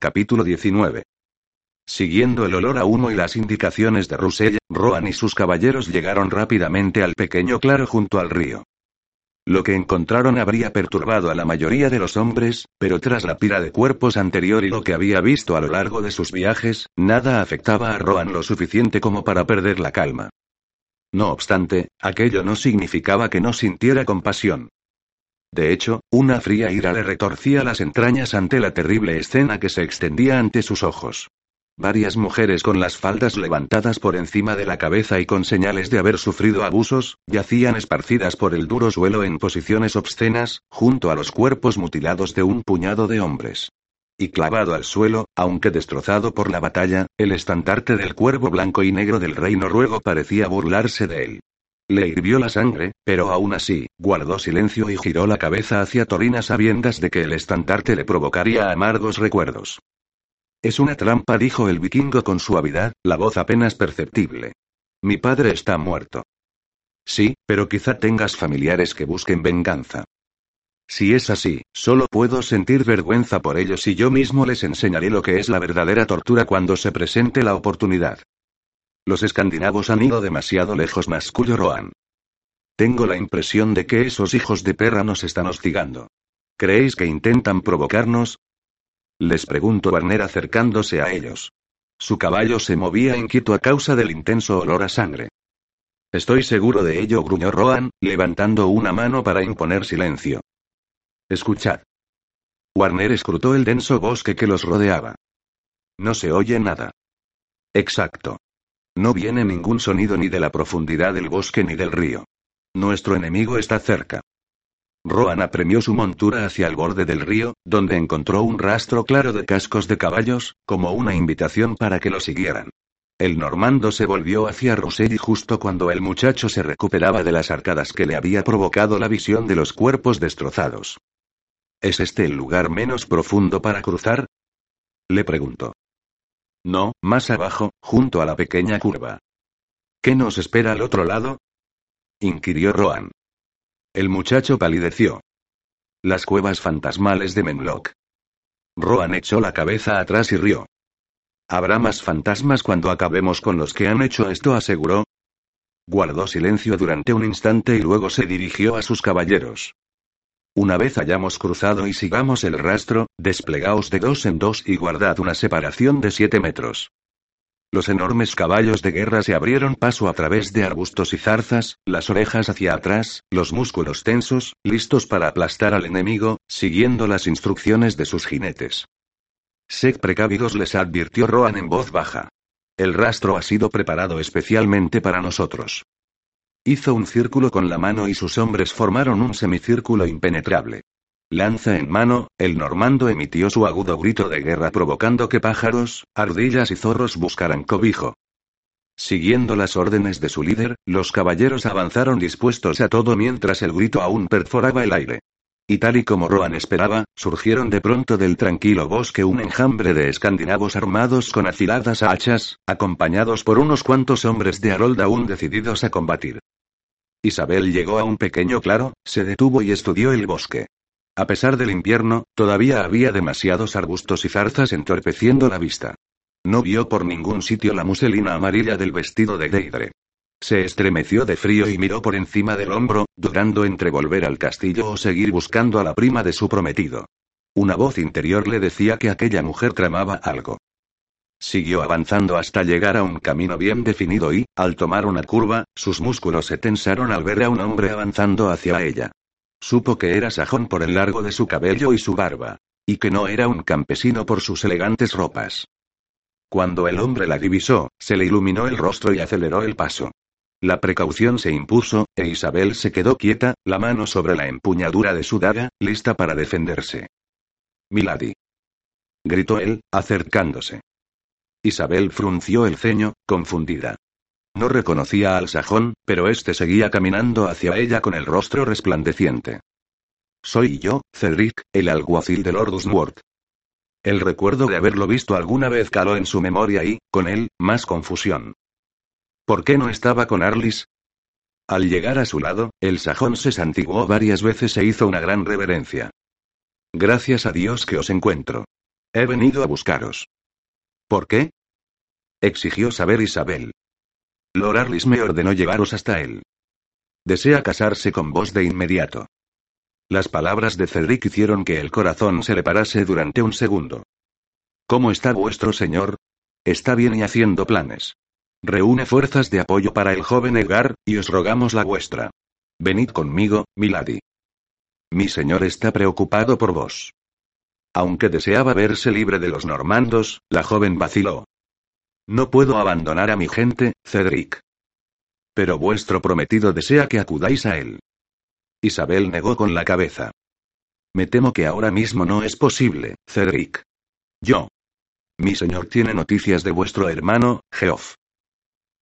Capítulo 19. Siguiendo el olor a humo y las indicaciones de Russell, Roan y sus caballeros llegaron rápidamente al pequeño claro junto al río. Lo que encontraron habría perturbado a la mayoría de los hombres, pero tras la pira de cuerpos anterior y lo que había visto a lo largo de sus viajes, nada afectaba a Roan lo suficiente como para perder la calma. No obstante, aquello no significaba que no sintiera compasión. De hecho, una fría ira le retorcía las entrañas ante la terrible escena que se extendía ante sus ojos. Varias mujeres con las faldas levantadas por encima de la cabeza y con señales de haber sufrido abusos, yacían esparcidas por el duro suelo en posiciones obscenas, junto a los cuerpos mutilados de un puñado de hombres. Y clavado al suelo, aunque destrozado por la batalla, el estandarte del cuervo blanco y negro del rey noruego parecía burlarse de él. Le hirvió la sangre, pero aún así, guardó silencio y giró la cabeza hacia Torina sabiendas de que el estandarte le provocaría amargos recuerdos. Es una trampa, dijo el vikingo con suavidad, la voz apenas perceptible. Mi padre está muerto. Sí, pero quizá tengas familiares que busquen venganza. Si es así, solo puedo sentir vergüenza por ellos y yo mismo les enseñaré lo que es la verdadera tortura cuando se presente la oportunidad. Los escandinavos han ido demasiado lejos, mascullo Roan. Tengo la impresión de que esos hijos de perra nos están hostigando. ¿Creéis que intentan provocarnos? Les preguntó Warner acercándose a ellos. Su caballo se movía inquieto a causa del intenso olor a sangre. Estoy seguro de ello, gruñó Roan, levantando una mano para imponer silencio. Escuchad. Warner escrutó el denso bosque que los rodeaba. No se oye nada. Exacto. No viene ningún sonido ni de la profundidad del bosque ni del río. Nuestro enemigo está cerca. Roan apremió su montura hacia el borde del río, donde encontró un rastro claro de cascos de caballos, como una invitación para que lo siguieran. El normando se volvió hacia Rosselli justo cuando el muchacho se recuperaba de las arcadas que le había provocado la visión de los cuerpos destrozados. ¿Es este el lugar menos profundo para cruzar? Le preguntó. No, más abajo, junto a la pequeña curva. ¿Qué nos espera al otro lado? inquirió Roan. El muchacho palideció. Las cuevas fantasmales de Menlock. Roan echó la cabeza atrás y rió. Habrá más fantasmas cuando acabemos con los que han hecho esto, aseguró. Guardó silencio durante un instante y luego se dirigió a sus caballeros. Una vez hayamos cruzado y sigamos el rastro, desplegaos de dos en dos y guardad una separación de siete metros. Los enormes caballos de guerra se abrieron paso a través de arbustos y zarzas, las orejas hacia atrás, los músculos tensos, listos para aplastar al enemigo, siguiendo las instrucciones de sus jinetes. Sed precavidos les advirtió Roan en voz baja. El rastro ha sido preparado especialmente para nosotros. Hizo un círculo con la mano y sus hombres formaron un semicírculo impenetrable. Lanza en mano, el normando emitió su agudo grito de guerra provocando que pájaros, ardillas y zorros buscaran cobijo. Siguiendo las órdenes de su líder, los caballeros avanzaron dispuestos a todo mientras el grito aún perforaba el aire. Y tal y como Roan esperaba, surgieron de pronto del tranquilo bosque un enjambre de escandinavos armados con afiladas hachas, acompañados por unos cuantos hombres de Harold aún decididos a combatir. Isabel llegó a un pequeño claro, se detuvo y estudió el bosque. A pesar del invierno, todavía había demasiados arbustos y zarzas entorpeciendo la vista. No vio por ningún sitio la muselina amarilla del vestido de Deidre. Se estremeció de frío y miró por encima del hombro, dudando entre volver al castillo o seguir buscando a la prima de su prometido. Una voz interior le decía que aquella mujer tramaba algo. Siguió avanzando hasta llegar a un camino bien definido y, al tomar una curva, sus músculos se tensaron al ver a un hombre avanzando hacia ella. Supo que era sajón por el largo de su cabello y su barba. Y que no era un campesino por sus elegantes ropas. Cuando el hombre la divisó, se le iluminó el rostro y aceleró el paso. La precaución se impuso, e Isabel se quedó quieta, la mano sobre la empuñadura de su daga, lista para defenderse. Milady. gritó él, acercándose. Isabel frunció el ceño, confundida. No reconocía al sajón, pero este seguía caminando hacia ella con el rostro resplandeciente. Soy yo, Cedric, el alguacil de Lord Usworth. El recuerdo de haberlo visto alguna vez caló en su memoria y, con él, más confusión. ¿Por qué no estaba con Arlis? Al llegar a su lado, el sajón se santiguó varias veces e hizo una gran reverencia. Gracias a Dios que os encuentro. He venido a buscaros. ¿Por qué? exigió saber Isabel. Lord Arlis me ordenó llevaros hasta él. Desea casarse con vos de inmediato. Las palabras de Cedric hicieron que el corazón se le parase durante un segundo. ¿Cómo está vuestro señor? Está bien y haciendo planes. Reúne fuerzas de apoyo para el joven Edgar, y os rogamos la vuestra. Venid conmigo, milady. Mi señor está preocupado por vos. Aunque deseaba verse libre de los normandos, la joven vaciló. No puedo abandonar a mi gente, Cedric. Pero vuestro prometido desea que acudáis a él. Isabel negó con la cabeza. Me temo que ahora mismo no es posible, Cedric. Yo. Mi señor tiene noticias de vuestro hermano, Geoff.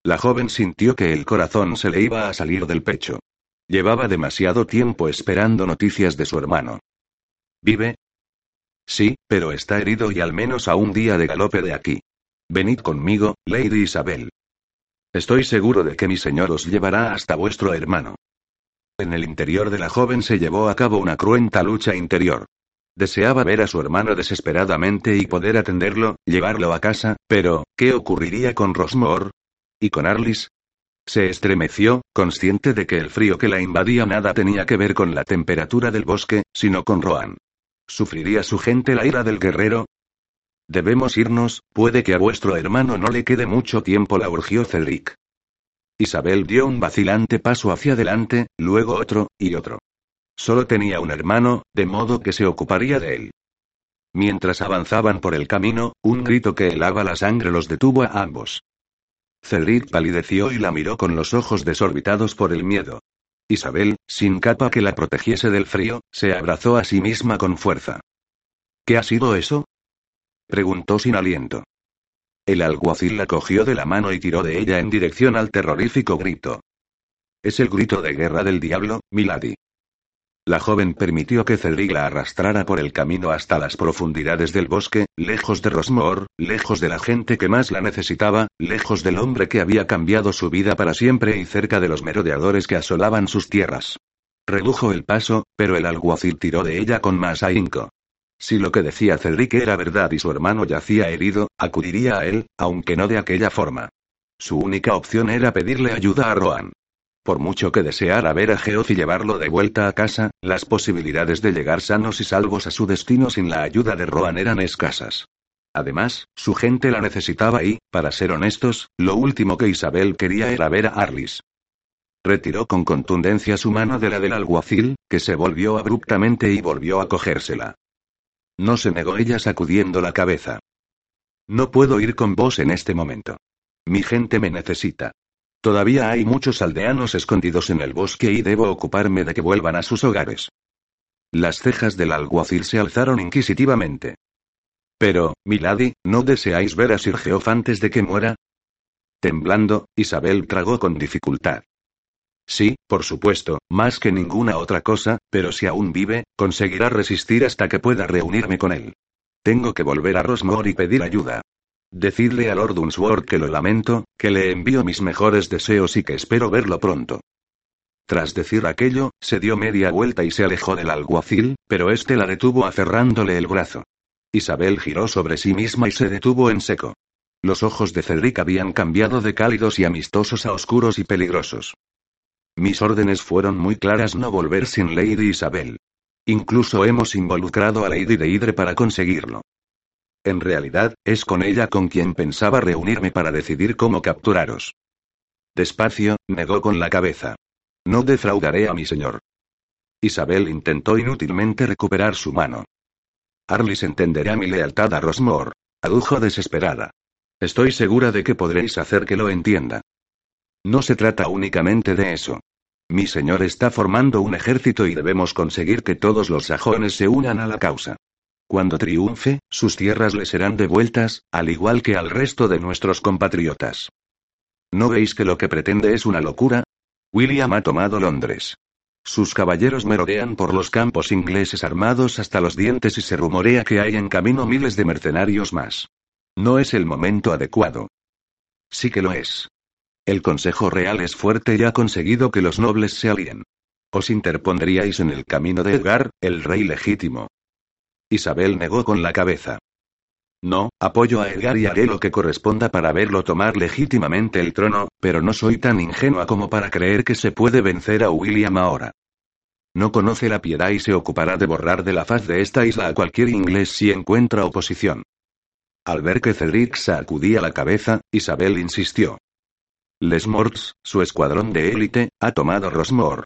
La joven sintió que el corazón se le iba a salir del pecho. Llevaba demasiado tiempo esperando noticias de su hermano. ¿Vive? Sí, pero está herido y al menos a un día de galope de aquí. Venid conmigo, Lady Isabel. Estoy seguro de que mi señor os llevará hasta vuestro hermano. En el interior de la joven se llevó a cabo una cruenta lucha interior. Deseaba ver a su hermano desesperadamente y poder atenderlo, llevarlo a casa, pero, ¿qué ocurriría con Rosmore? ¿Y con Arlis? Se estremeció, consciente de que el frío que la invadía nada tenía que ver con la temperatura del bosque, sino con Rohan. ¿Sufriría su gente la ira del guerrero? Debemos irnos, puede que a vuestro hermano no le quede mucho tiempo, la urgió Cedric. Isabel dio un vacilante paso hacia adelante, luego otro, y otro. Solo tenía un hermano, de modo que se ocuparía de él. Mientras avanzaban por el camino, un grito que helaba la sangre los detuvo a ambos. Cedric palideció y la miró con los ojos desorbitados por el miedo. Isabel, sin capa que la protegiese del frío, se abrazó a sí misma con fuerza. ¿Qué ha sido eso? preguntó sin aliento. El alguacil la cogió de la mano y tiró de ella en dirección al terrorífico grito. Es el grito de guerra del diablo, Milady. La joven permitió que Cedric la arrastrara por el camino hasta las profundidades del bosque, lejos de Rosmore, lejos de la gente que más la necesitaba, lejos del hombre que había cambiado su vida para siempre y cerca de los merodeadores que asolaban sus tierras. Redujo el paso, pero el alguacil tiró de ella con más ahínco. Si lo que decía Cedric era verdad y su hermano yacía herido, acudiría a él, aunque no de aquella forma. Su única opción era pedirle ayuda a Rohan. Por mucho que deseara ver a Geoff y llevarlo de vuelta a casa, las posibilidades de llegar sanos y salvos a su destino sin la ayuda de Rohan eran escasas. Además, su gente la necesitaba y, para ser honestos, lo último que Isabel quería era ver a Arlis. Retiró con contundencia su mano de la del alguacil, que se volvió abruptamente y volvió a cogérsela. No se negó ella sacudiendo la cabeza. No puedo ir con vos en este momento. Mi gente me necesita. Todavía hay muchos aldeanos escondidos en el bosque y debo ocuparme de que vuelvan a sus hogares. Las cejas del alguacil se alzaron inquisitivamente. Pero, Milady, ¿no deseáis ver a Sir Geoff antes de que muera? Temblando, Isabel tragó con dificultad. Sí, por supuesto, más que ninguna otra cosa, pero si aún vive, conseguirá resistir hasta que pueda reunirme con él. Tengo que volver a Rosmore y pedir ayuda. Decidle a Lord Unsworth que lo lamento, que le envío mis mejores deseos y que espero verlo pronto. Tras decir aquello, se dio media vuelta y se alejó del alguacil, pero éste la detuvo aferrándole el brazo. Isabel giró sobre sí misma y se detuvo en seco. Los ojos de Cedric habían cambiado de cálidos y amistosos a oscuros y peligrosos. Mis órdenes fueron muy claras no volver sin Lady Isabel. Incluso hemos involucrado a Lady Deidre para conseguirlo. En realidad, es con ella con quien pensaba reunirme para decidir cómo capturaros. Despacio, negó con la cabeza. No defraudaré a mi señor. Isabel intentó inútilmente recuperar su mano. Arlis entenderá mi lealtad a Rosmore. Adujo desesperada. Estoy segura de que podréis hacer que lo entienda. No se trata únicamente de eso. Mi señor está formando un ejército y debemos conseguir que todos los sajones se unan a la causa. Cuando triunfe, sus tierras le serán devueltas, al igual que al resto de nuestros compatriotas. ¿No veis que lo que pretende es una locura? William ha tomado Londres. Sus caballeros merodean por los campos ingleses armados hasta los dientes y se rumorea que hay en camino miles de mercenarios más. No es el momento adecuado. Sí que lo es. El Consejo Real es fuerte y ha conseguido que los nobles se alíen. Os interpondríais en el camino de Edgar, el rey legítimo. Isabel negó con la cabeza. No, apoyo a Edgar y haré lo que corresponda para verlo tomar legítimamente el trono, pero no soy tan ingenua como para creer que se puede vencer a William ahora. No conoce la piedad y se ocupará de borrar de la faz de esta isla a cualquier inglés si encuentra oposición. Al ver que Cedric sacudía la cabeza, Isabel insistió. Les Morts, su escuadrón de élite, ha tomado Rosmore.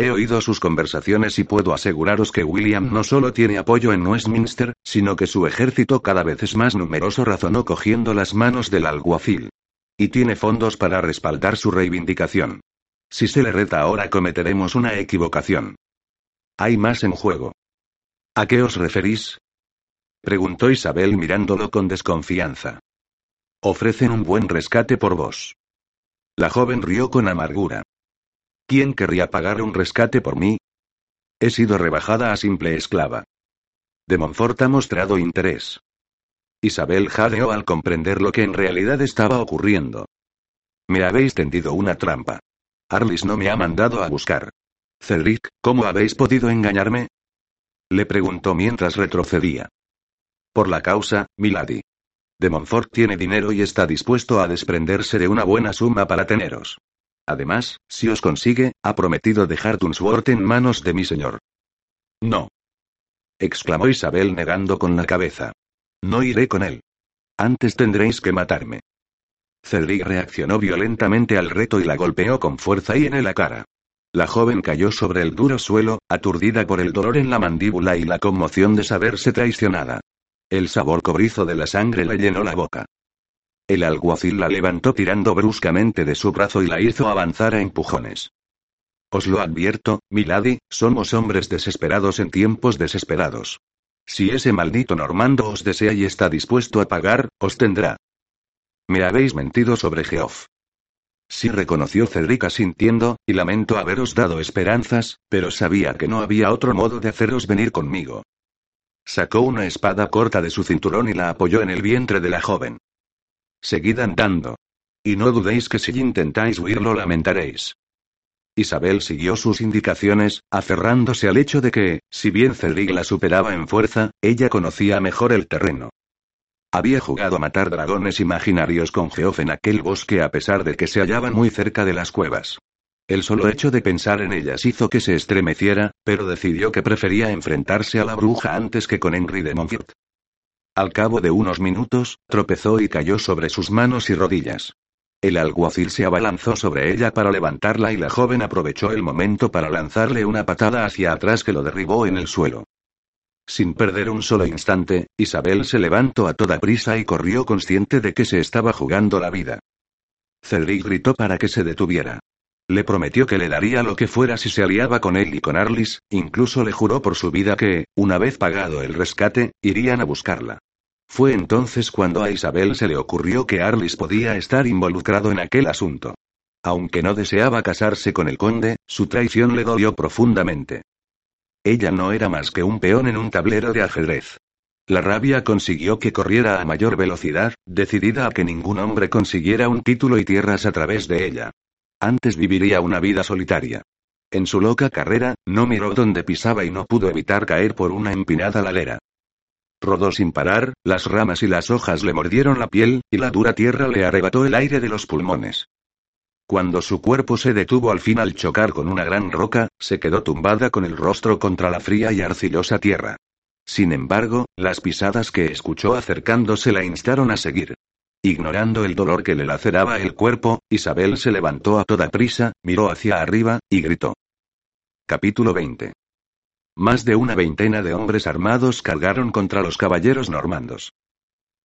He oído sus conversaciones y puedo aseguraros que William no solo tiene apoyo en Westminster, sino que su ejército cada vez es más numeroso, razonó cogiendo las manos del alguacil. Y tiene fondos para respaldar su reivindicación. Si se le reta ahora cometeremos una equivocación. Hay más en juego. ¿A qué os referís? preguntó Isabel mirándolo con desconfianza. Ofrecen un buen rescate por vos. La joven rió con amargura. ¿Quién querría pagar un rescate por mí? He sido rebajada a simple esclava. De Montfort ha mostrado interés. Isabel jadeó al comprender lo que en realidad estaba ocurriendo. Me habéis tendido una trampa. Arlis no me ha mandado a buscar. Cedric, ¿cómo habéis podido engañarme? Le preguntó mientras retrocedía. Por la causa, Milady. De Montfort tiene dinero y está dispuesto a desprenderse de una buena suma para teneros. Además, si os consigue, ha prometido dejar Tunsworth en manos de mi señor. No. exclamó Isabel negando con la cabeza. No iré con él. Antes tendréis que matarme. Cedric reaccionó violentamente al reto y la golpeó con fuerza y en la cara. La joven cayó sobre el duro suelo, aturdida por el dolor en la mandíbula y la conmoción de saberse traicionada. El sabor cobrizo de la sangre le llenó la boca. El alguacil la levantó tirando bruscamente de su brazo y la hizo avanzar a empujones. Os lo advierto, Milady, somos hombres desesperados en tiempos desesperados. Si ese maldito Normando os desea y está dispuesto a pagar, os tendrá. Me habéis mentido sobre Geoff. Sí reconoció Cedric asintiendo, y lamento haberos dado esperanzas, pero sabía que no había otro modo de haceros venir conmigo. Sacó una espada corta de su cinturón y la apoyó en el vientre de la joven. Seguid andando. Y no dudéis que si intentáis huir lo lamentaréis. Isabel siguió sus indicaciones, aferrándose al hecho de que, si bien Cedric la superaba en fuerza, ella conocía mejor el terreno. Había jugado a matar dragones imaginarios con Geoff en aquel bosque a pesar de que se hallaban muy cerca de las cuevas. El solo hecho de pensar en ellas hizo que se estremeciera, pero decidió que prefería enfrentarse a la bruja antes que con Henry de Montfort. Al cabo de unos minutos, tropezó y cayó sobre sus manos y rodillas. El alguacil se abalanzó sobre ella para levantarla y la joven aprovechó el momento para lanzarle una patada hacia atrás que lo derribó en el suelo. Sin perder un solo instante, Isabel se levantó a toda prisa y corrió consciente de que se estaba jugando la vida. Cedric gritó para que se detuviera. Le prometió que le daría lo que fuera si se aliaba con él y con Arlis, incluso le juró por su vida que, una vez pagado el rescate, irían a buscarla. Fue entonces cuando a Isabel se le ocurrió que Arlis podía estar involucrado en aquel asunto. Aunque no deseaba casarse con el conde, su traición le dolió profundamente. Ella no era más que un peón en un tablero de ajedrez. La rabia consiguió que corriera a mayor velocidad, decidida a que ningún hombre consiguiera un título y tierras a través de ella. Antes viviría una vida solitaria. En su loca carrera, no miró dónde pisaba y no pudo evitar caer por una empinada ladera. Rodó sin parar, las ramas y las hojas le mordieron la piel, y la dura tierra le arrebató el aire de los pulmones. Cuando su cuerpo se detuvo al fin al chocar con una gran roca, se quedó tumbada con el rostro contra la fría y arcillosa tierra. Sin embargo, las pisadas que escuchó acercándose la instaron a seguir. Ignorando el dolor que le laceraba el cuerpo, Isabel se levantó a toda prisa, miró hacia arriba, y gritó. Capítulo 20. Más de una veintena de hombres armados cargaron contra los caballeros normandos.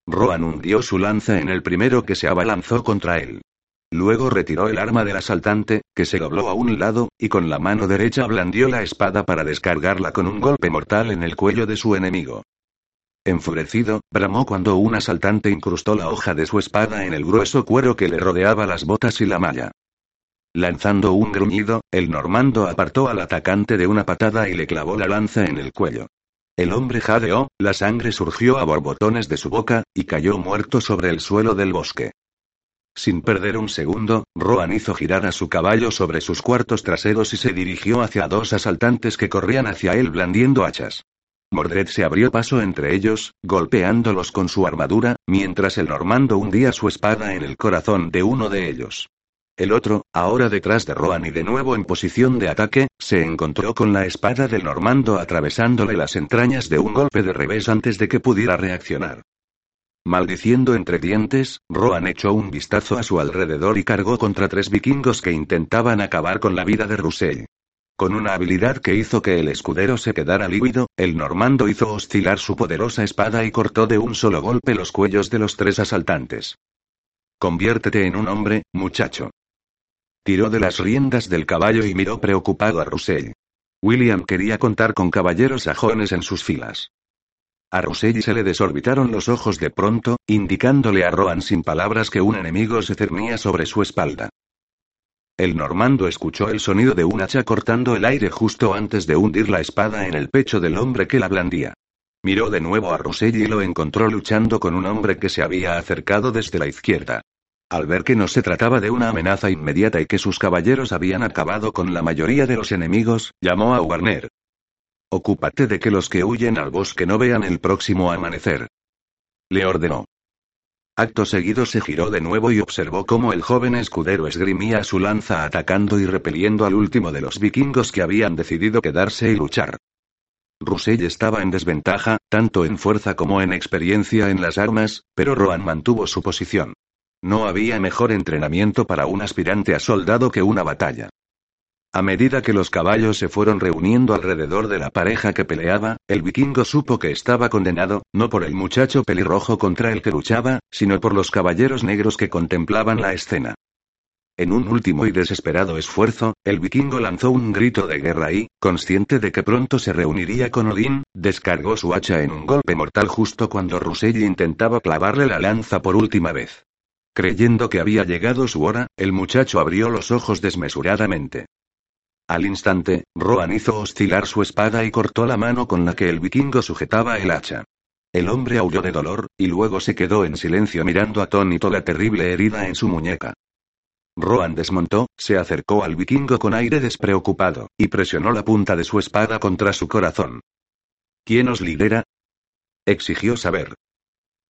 Rohan hundió su lanza en el primero que se abalanzó contra él. Luego retiró el arma del asaltante, que se dobló a un lado, y con la mano derecha blandió la espada para descargarla con un golpe mortal en el cuello de su enemigo. Enfurecido, bramó cuando un asaltante incrustó la hoja de su espada en el grueso cuero que le rodeaba las botas y la malla. Lanzando un gruñido, el normando apartó al atacante de una patada y le clavó la lanza en el cuello. El hombre jadeó, la sangre surgió a borbotones de su boca, y cayó muerto sobre el suelo del bosque. Sin perder un segundo, Roan hizo girar a su caballo sobre sus cuartos traseros y se dirigió hacia dos asaltantes que corrían hacia él blandiendo hachas. Mordred se abrió paso entre ellos, golpeándolos con su armadura, mientras el normando hundía su espada en el corazón de uno de ellos. El otro, ahora detrás de Roan y de nuevo en posición de ataque, se encontró con la espada del normando atravesándole las entrañas de un golpe de revés antes de que pudiera reaccionar. Maldiciendo entre dientes, Roan echó un vistazo a su alrededor y cargó contra tres vikingos que intentaban acabar con la vida de Russell. Con una habilidad que hizo que el escudero se quedara lívido, el normando hizo oscilar su poderosa espada y cortó de un solo golpe los cuellos de los tres asaltantes. Conviértete en un hombre, muchacho. Tiró de las riendas del caballo y miró preocupado a Russell. William quería contar con caballeros sajones en sus filas. A Russell se le desorbitaron los ojos de pronto, indicándole a Rohan sin palabras que un enemigo se cernía sobre su espalda. El normando escuchó el sonido de un hacha cortando el aire justo antes de hundir la espada en el pecho del hombre que la blandía. Miró de nuevo a Russell y lo encontró luchando con un hombre que se había acercado desde la izquierda. Al ver que no se trataba de una amenaza inmediata y que sus caballeros habían acabado con la mayoría de los enemigos, llamó a Warner. Ocúpate de que los que huyen al bosque no vean el próximo amanecer. Le ordenó. Acto seguido se giró de nuevo y observó cómo el joven escudero esgrimía su lanza atacando y repeliendo al último de los vikingos que habían decidido quedarse y luchar. Russell estaba en desventaja, tanto en fuerza como en experiencia en las armas, pero Rohan mantuvo su posición. No había mejor entrenamiento para un aspirante a soldado que una batalla. A medida que los caballos se fueron reuniendo alrededor de la pareja que peleaba, el vikingo supo que estaba condenado, no por el muchacho pelirrojo contra el que luchaba, sino por los caballeros negros que contemplaban la escena. En un último y desesperado esfuerzo, el vikingo lanzó un grito de guerra y, consciente de que pronto se reuniría con Odín, descargó su hacha en un golpe mortal justo cuando Russell intentaba clavarle la lanza por última vez. Creyendo que había llegado su hora, el muchacho abrió los ojos desmesuradamente. Al instante, Rohan hizo oscilar su espada y cortó la mano con la que el vikingo sujetaba el hacha. El hombre aulló de dolor, y luego se quedó en silencio mirando atónito la terrible herida en su muñeca. Rohan desmontó, se acercó al vikingo con aire despreocupado, y presionó la punta de su espada contra su corazón. ¿Quién os lidera? exigió saber.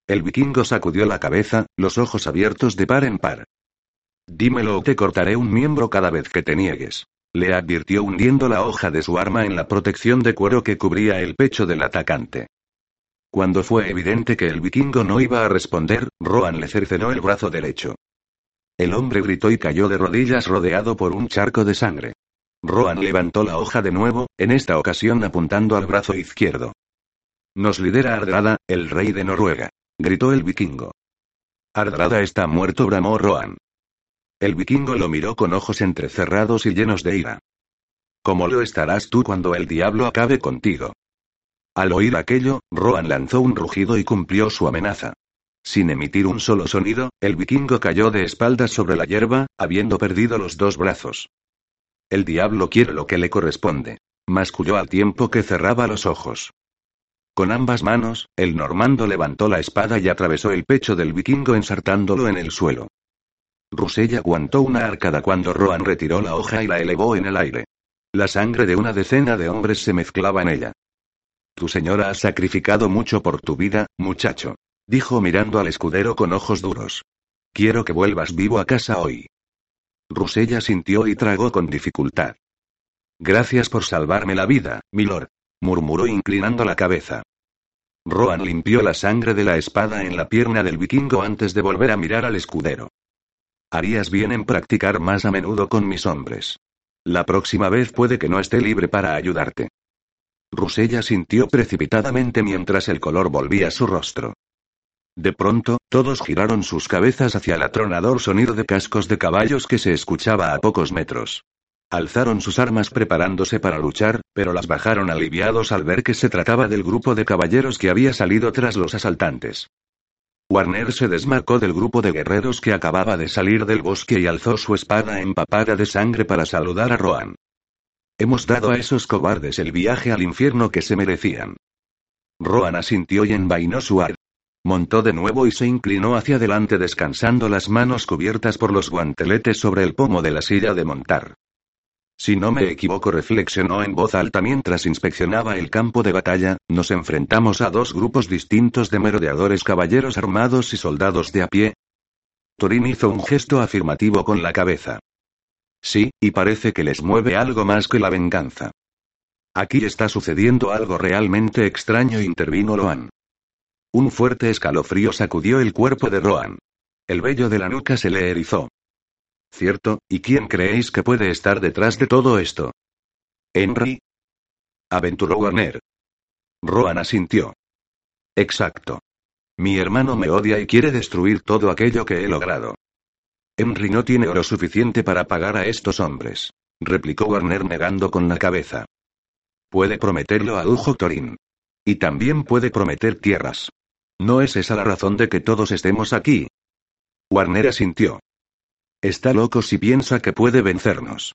El vikingo sacudió la cabeza, los ojos abiertos de par en par. Dímelo o te cortaré un miembro cada vez que te niegues. Le advirtió hundiendo la hoja de su arma en la protección de cuero que cubría el pecho del atacante. Cuando fue evidente que el vikingo no iba a responder, Rohan le cercenó el brazo derecho. El hombre gritó y cayó de rodillas rodeado por un charco de sangre. Rohan levantó la hoja de nuevo, en esta ocasión apuntando al brazo izquierdo. Nos lidera Ardrada, el rey de Noruega gritó el vikingo. Ardrada está muerto, bramó Roan. El vikingo lo miró con ojos entrecerrados y llenos de ira. ¿Cómo lo estarás tú cuando el diablo acabe contigo? Al oír aquello, Roan lanzó un rugido y cumplió su amenaza. Sin emitir un solo sonido, el vikingo cayó de espaldas sobre la hierba, habiendo perdido los dos brazos. El diablo quiere lo que le corresponde. Masculló al tiempo que cerraba los ojos. Con ambas manos, el normando levantó la espada y atravesó el pecho del vikingo ensartándolo en el suelo. Rusella aguantó una arcada cuando Rohan retiró la hoja y la elevó en el aire. La sangre de una decena de hombres se mezclaba en ella. Tu señora ha sacrificado mucho por tu vida, muchacho. Dijo mirando al escudero con ojos duros. Quiero que vuelvas vivo a casa hoy. Rusella sintió y tragó con dificultad. Gracias por salvarme la vida, milord murmuró inclinando la cabeza. Rohan limpió la sangre de la espada en la pierna del vikingo antes de volver a mirar al escudero. Harías bien en practicar más a menudo con mis hombres. La próxima vez puede que no esté libre para ayudarte. Rusella sintió precipitadamente mientras el color volvía a su rostro. De pronto, todos giraron sus cabezas hacia el atronador sonido de cascos de caballos que se escuchaba a pocos metros. Alzaron sus armas preparándose para luchar, pero las bajaron aliviados al ver que se trataba del grupo de caballeros que había salido tras los asaltantes. Warner se desmarcó del grupo de guerreros que acababa de salir del bosque y alzó su espada empapada de sangre para saludar a Rohan. Hemos dado a esos cobardes el viaje al infierno que se merecían. Rohan asintió y envainó su ar. Montó de nuevo y se inclinó hacia adelante descansando las manos cubiertas por los guanteletes sobre el pomo de la silla de montar. Si no me equivoco, reflexionó en voz alta mientras inspeccionaba el campo de batalla, nos enfrentamos a dos grupos distintos de merodeadores caballeros armados y soldados de a pie. Torín hizo un gesto afirmativo con la cabeza. Sí, y parece que les mueve algo más que la venganza. Aquí está sucediendo algo realmente extraño, intervino Loan. Un fuerte escalofrío sacudió el cuerpo de Roan. El vello de la nuca se le erizó. ¿Cierto? ¿Y quién creéis que puede estar detrás de todo esto? Henry. Aventuró Warner. Roan asintió. Exacto. Mi hermano me odia y quiere destruir todo aquello que he logrado. Henry no tiene oro suficiente para pagar a estos hombres, replicó Warner negando con la cabeza. Puede prometerlo a Ujo Torin. Y también puede prometer tierras. ¿No es esa la razón de que todos estemos aquí? Warner asintió. Está loco si piensa que puede vencernos.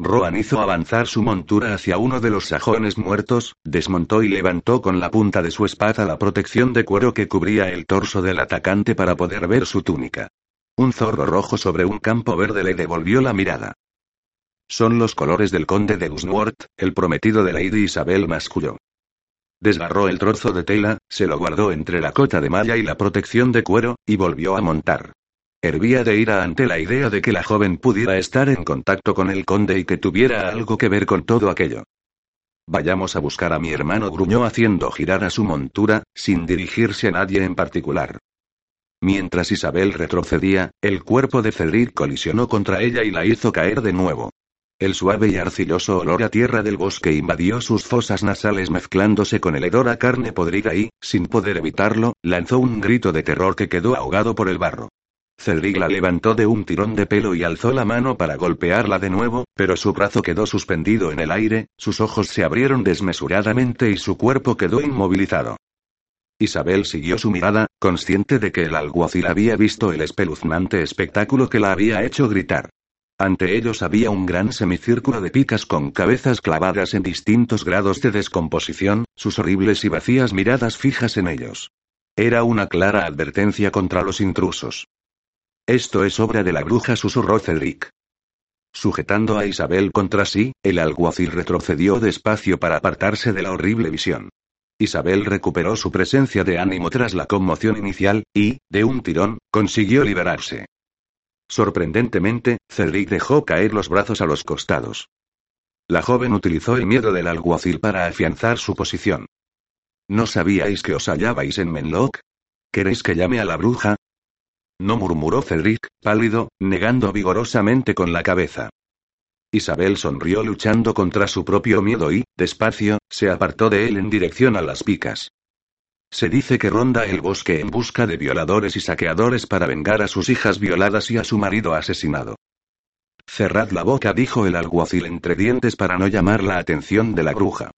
Rohan hizo avanzar su montura hacia uno de los sajones muertos, desmontó y levantó con la punta de su espada la protección de cuero que cubría el torso del atacante para poder ver su túnica. Un zorro rojo sobre un campo verde le devolvió la mirada. Son los colores del conde de Usworth, el prometido de Lady Isabel masculló. Desgarró el trozo de tela, se lo guardó entre la cota de malla y la protección de cuero, y volvió a montar. Hervía de ira ante la idea de que la joven pudiera estar en contacto con el conde y que tuviera algo que ver con todo aquello. Vayamos a buscar a mi hermano, gruñó haciendo girar a su montura, sin dirigirse a nadie en particular. Mientras Isabel retrocedía, el cuerpo de Cedric colisionó contra ella y la hizo caer de nuevo. El suave y arcilloso olor a tierra del bosque invadió sus fosas nasales mezclándose con el hedor a carne podrida y, sin poder evitarlo, lanzó un grito de terror que quedó ahogado por el barro. Cedric la levantó de un tirón de pelo y alzó la mano para golpearla de nuevo, pero su brazo quedó suspendido en el aire, sus ojos se abrieron desmesuradamente y su cuerpo quedó inmovilizado. Isabel siguió su mirada, consciente de que el alguacil había visto el espeluznante espectáculo que la había hecho gritar. Ante ellos había un gran semicírculo de picas con cabezas clavadas en distintos grados de descomposición, sus horribles y vacías miradas fijas en ellos. Era una clara advertencia contra los intrusos. Esto es obra de la bruja, susurró Cedric. Sujetando a Isabel contra sí, el alguacil retrocedió despacio para apartarse de la horrible visión. Isabel recuperó su presencia de ánimo tras la conmoción inicial, y, de un tirón, consiguió liberarse. Sorprendentemente, Cedric dejó caer los brazos a los costados. La joven utilizó el miedo del alguacil para afianzar su posición. ¿No sabíais que os hallabais en Menlock? ¿Queréis que llame a la bruja? No murmuró Cedric, pálido, negando vigorosamente con la cabeza. Isabel sonrió luchando contra su propio miedo y, despacio, se apartó de él en dirección a las picas. Se dice que ronda el bosque en busca de violadores y saqueadores para vengar a sus hijas violadas y a su marido asesinado. Cerrad la boca, dijo el alguacil entre dientes para no llamar la atención de la bruja.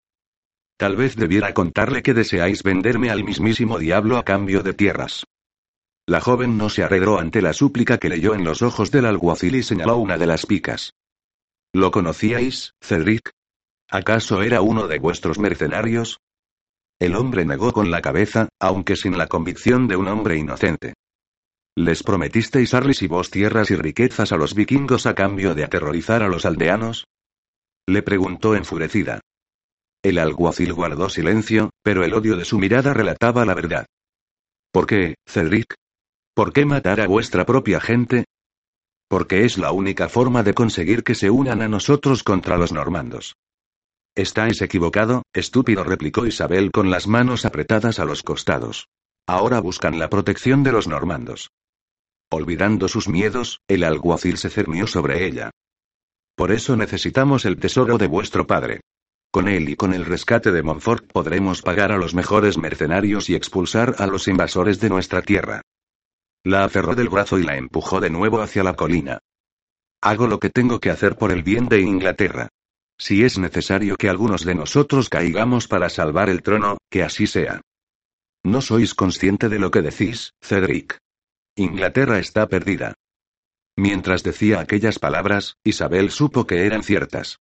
Tal vez debiera contarle que deseáis venderme al mismísimo diablo a cambio de tierras. La joven no se arredró ante la súplica que leyó en los ojos del alguacil y señaló una de las picas. ¿Lo conocíais, Cedric? ¿Acaso era uno de vuestros mercenarios? El hombre negó con la cabeza, aunque sin la convicción de un hombre inocente. ¿Les prometisteis Arlis y vos tierras y riquezas a los vikingos a cambio de aterrorizar a los aldeanos? Le preguntó enfurecida. El alguacil guardó silencio, pero el odio de su mirada relataba la verdad. ¿Por qué, Cedric? ¿Por qué matar a vuestra propia gente? Porque es la única forma de conseguir que se unan a nosotros contra los normandos. Estáis equivocado, estúpido, replicó Isabel con las manos apretadas a los costados. Ahora buscan la protección de los normandos. Olvidando sus miedos, el alguacil se cernió sobre ella. Por eso necesitamos el tesoro de vuestro padre. Con él y con el rescate de Montfort podremos pagar a los mejores mercenarios y expulsar a los invasores de nuestra tierra. La aferró del brazo y la empujó de nuevo hacia la colina. Hago lo que tengo que hacer por el bien de Inglaterra. Si es necesario que algunos de nosotros caigamos para salvar el trono, que así sea. No sois consciente de lo que decís, Cedric. Inglaterra está perdida. Mientras decía aquellas palabras, Isabel supo que eran ciertas.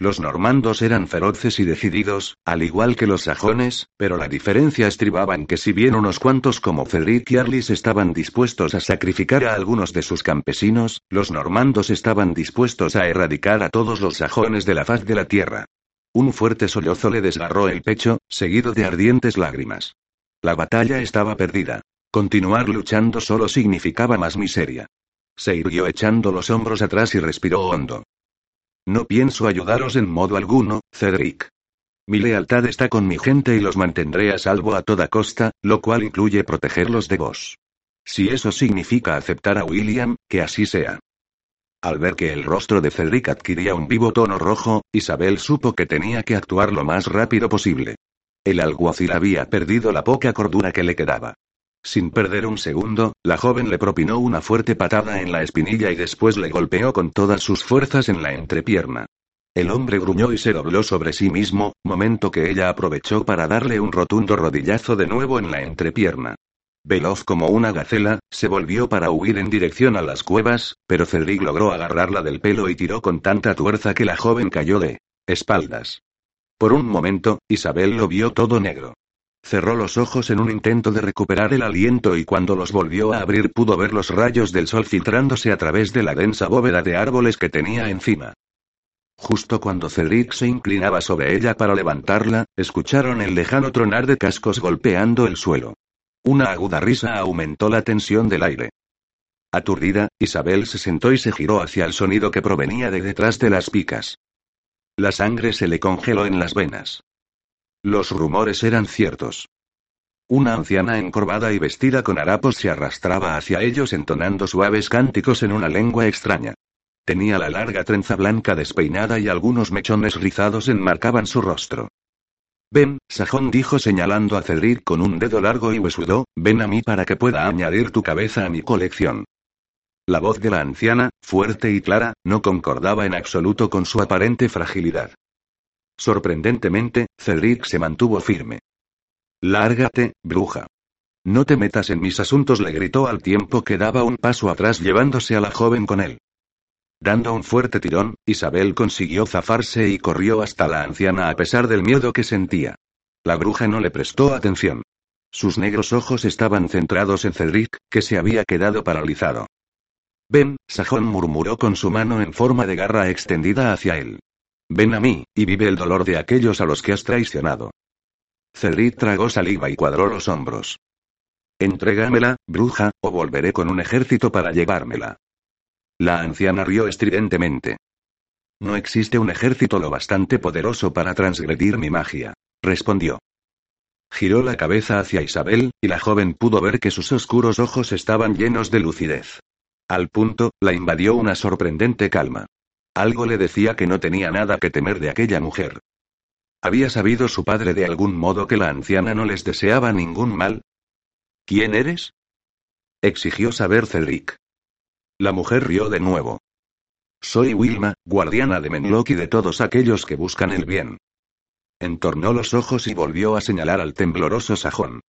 Los normandos eran feroces y decididos, al igual que los sajones, pero la diferencia estribaba en que si bien unos cuantos como Cedric y Arlis estaban dispuestos a sacrificar a algunos de sus campesinos, los normandos estaban dispuestos a erradicar a todos los sajones de la faz de la tierra. Un fuerte sollozo le desgarró el pecho, seguido de ardientes lágrimas. La batalla estaba perdida. Continuar luchando solo significaba más miseria. Se irguió echando los hombros atrás y respiró hondo. No pienso ayudaros en modo alguno, Cedric. Mi lealtad está con mi gente y los mantendré a salvo a toda costa, lo cual incluye protegerlos de vos. Si eso significa aceptar a William, que así sea. Al ver que el rostro de Cedric adquiría un vivo tono rojo, Isabel supo que tenía que actuar lo más rápido posible. El alguacil había perdido la poca cordura que le quedaba. Sin perder un segundo, la joven le propinó una fuerte patada en la espinilla y después le golpeó con todas sus fuerzas en la entrepierna. El hombre gruñó y se dobló sobre sí mismo, momento que ella aprovechó para darle un rotundo rodillazo de nuevo en la entrepierna. Veloz como una gacela, se volvió para huir en dirección a las cuevas, pero Cedric logró agarrarla del pelo y tiró con tanta tuerza que la joven cayó de espaldas. Por un momento, Isabel lo vio todo negro. Cerró los ojos en un intento de recuperar el aliento y cuando los volvió a abrir pudo ver los rayos del sol filtrándose a través de la densa bóveda de árboles que tenía encima. Justo cuando Cedric se inclinaba sobre ella para levantarla, escucharon el lejano tronar de cascos golpeando el suelo. Una aguda risa aumentó la tensión del aire. Aturdida, Isabel se sentó y se giró hacia el sonido que provenía de detrás de las picas. La sangre se le congeló en las venas. Los rumores eran ciertos. Una anciana encorvada y vestida con harapos se arrastraba hacia ellos entonando suaves cánticos en una lengua extraña. Tenía la larga trenza blanca despeinada y algunos mechones rizados enmarcaban su rostro. Ven, Sajón dijo señalando a Cedric con un dedo largo y huesudo, ven a mí para que pueda añadir tu cabeza a mi colección. La voz de la anciana, fuerte y clara, no concordaba en absoluto con su aparente fragilidad. Sorprendentemente, Cedric se mantuvo firme. Lárgate, bruja. No te metas en mis asuntos, le gritó al tiempo que daba un paso atrás llevándose a la joven con él. Dando un fuerte tirón, Isabel consiguió zafarse y corrió hasta la anciana a pesar del miedo que sentía. La bruja no le prestó atención. Sus negros ojos estaban centrados en Cedric, que se había quedado paralizado. Ven, Sajón murmuró con su mano en forma de garra extendida hacia él. Ven a mí, y vive el dolor de aquellos a los que has traicionado. Cedric tragó saliva y cuadró los hombros. Entrégamela, bruja, o volveré con un ejército para llevármela. La anciana rió estridentemente. No existe un ejército lo bastante poderoso para transgredir mi magia, respondió. Giró la cabeza hacia Isabel, y la joven pudo ver que sus oscuros ojos estaban llenos de lucidez. Al punto, la invadió una sorprendente calma. Algo le decía que no tenía nada que temer de aquella mujer. ¿Había sabido su padre de algún modo que la anciana no les deseaba ningún mal? ¿Quién eres? exigió saber Cedric. La mujer rió de nuevo. Soy Wilma, guardiana de Menlock y de todos aquellos que buscan el bien. Entornó los ojos y volvió a señalar al tembloroso sajón.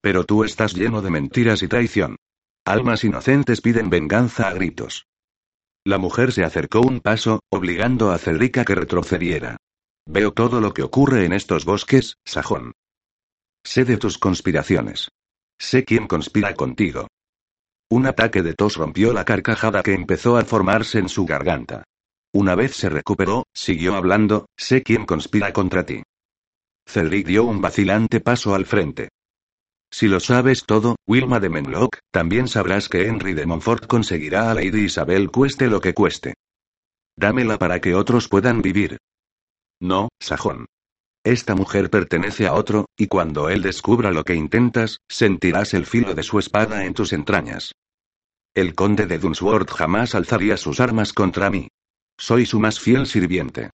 Pero tú estás lleno de mentiras y traición. Almas inocentes piden venganza a gritos. La mujer se acercó un paso, obligando a Cedric que retrocediera. Veo todo lo que ocurre en estos bosques, Sajón. Sé de tus conspiraciones. Sé quién conspira contigo. Un ataque de tos rompió la carcajada que empezó a formarse en su garganta. Una vez se recuperó, siguió hablando, sé quién conspira contra ti. Cedric dio un vacilante paso al frente. Si lo sabes todo, Wilma de Menlock, también sabrás que Henry de Montfort conseguirá a Lady Isabel cueste lo que cueste. Dámela para que otros puedan vivir. No, Sajón. Esta mujer pertenece a otro, y cuando él descubra lo que intentas, sentirás el filo de su espada en tus entrañas. El conde de Dunsworth jamás alzaría sus armas contra mí. Soy su más fiel sirviente.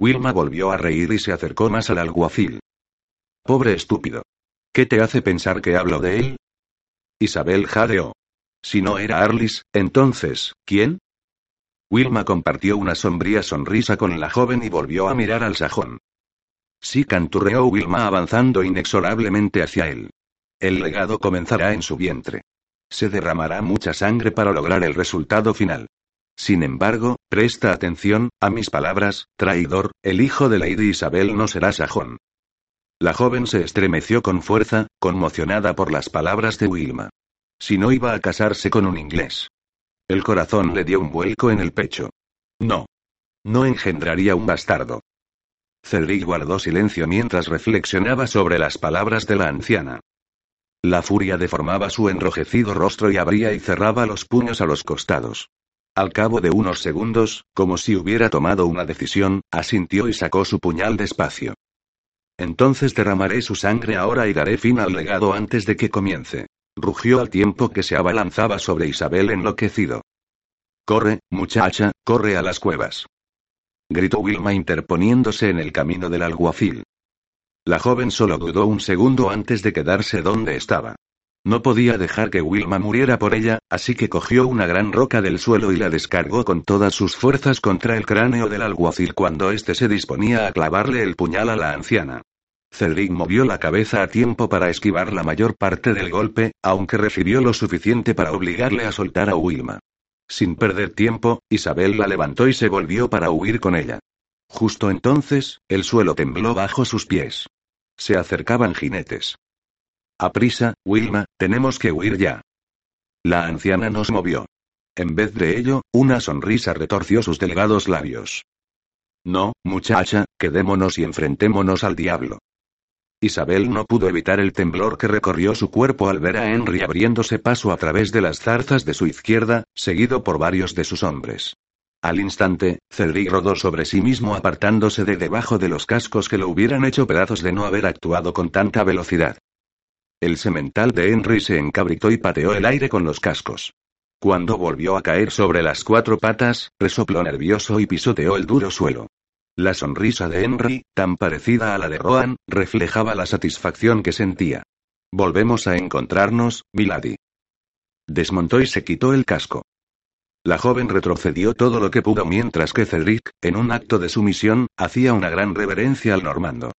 Wilma volvió a reír y se acercó más al alguacil. Pobre estúpido. ¿Qué te hace pensar que hablo de él? Isabel jadeó. Si no era Arlis, entonces, ¿quién? Wilma compartió una sombría sonrisa con la joven y volvió a mirar al sajón. Sí canturreó Wilma avanzando inexorablemente hacia él. El legado comenzará en su vientre. Se derramará mucha sangre para lograr el resultado final. Sin embargo, presta atención, a mis palabras, traidor, el hijo de Lady Isabel no será sajón. La joven se estremeció con fuerza, conmocionada por las palabras de Wilma. Si no iba a casarse con un inglés. El corazón le dio un vuelco en el pecho. No. No engendraría un bastardo. Cedric guardó silencio mientras reflexionaba sobre las palabras de la anciana. La furia deformaba su enrojecido rostro y abría y cerraba los puños a los costados. Al cabo de unos segundos, como si hubiera tomado una decisión, asintió y sacó su puñal despacio. Entonces derramaré su sangre ahora y daré fin al legado antes de que comience. Rugió al tiempo que se abalanzaba sobre Isabel enloquecido. Corre, muchacha, corre a las cuevas. Gritó Wilma interponiéndose en el camino del alguacil. La joven solo dudó un segundo antes de quedarse donde estaba. No podía dejar que Wilma muriera por ella, así que cogió una gran roca del suelo y la descargó con todas sus fuerzas contra el cráneo del alguacil cuando éste se disponía a clavarle el puñal a la anciana. Cedric movió la cabeza a tiempo para esquivar la mayor parte del golpe, aunque recibió lo suficiente para obligarle a soltar a Wilma. Sin perder tiempo, Isabel la levantó y se volvió para huir con ella. Justo entonces, el suelo tembló bajo sus pies. Se acercaban jinetes. Aprisa, Wilma, tenemos que huir ya. La anciana nos movió. En vez de ello, una sonrisa retorció sus delgados labios. No, muchacha, quedémonos y enfrentémonos al diablo. Isabel no pudo evitar el temblor que recorrió su cuerpo al ver a Henry abriéndose paso a través de las zarzas de su izquierda, seguido por varios de sus hombres. Al instante, Cedric rodó sobre sí mismo apartándose de debajo de los cascos que lo hubieran hecho pedazos de no haber actuado con tanta velocidad. El semental de Henry se encabritó y pateó el aire con los cascos. Cuando volvió a caer sobre las cuatro patas, resopló nervioso y pisoteó el duro suelo. La sonrisa de Henry, tan parecida a la de Roan, reflejaba la satisfacción que sentía. Volvemos a encontrarnos, Milady. Desmontó y se quitó el casco. La joven retrocedió todo lo que pudo mientras que Cedric, en un acto de sumisión, hacía una gran reverencia al normando.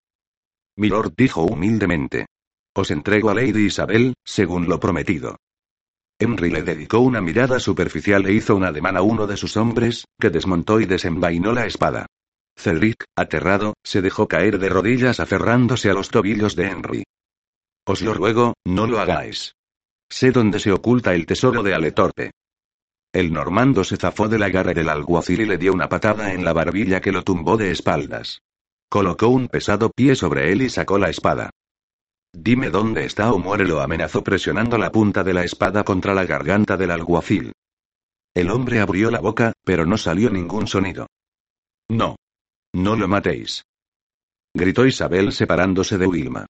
Milord dijo humildemente. Os entrego a Lady Isabel, según lo prometido. Henry le dedicó una mirada superficial e hizo un ademán a uno de sus hombres, que desmontó y desenvainó la espada. Cedric, aterrado, se dejó caer de rodillas aferrándose a los tobillos de Henry. Os lo ruego, no lo hagáis. Sé dónde se oculta el tesoro de Aletorpe. El normando se zafó de la garra del alguacil y le dio una patada en la barbilla que lo tumbó de espaldas. Colocó un pesado pie sobre él y sacó la espada. Dime dónde está o muere, lo amenazó presionando la punta de la espada contra la garganta del alguacil. El hombre abrió la boca, pero no salió ningún sonido. No. No lo matéis. Gritó Isabel separándose de Wilma.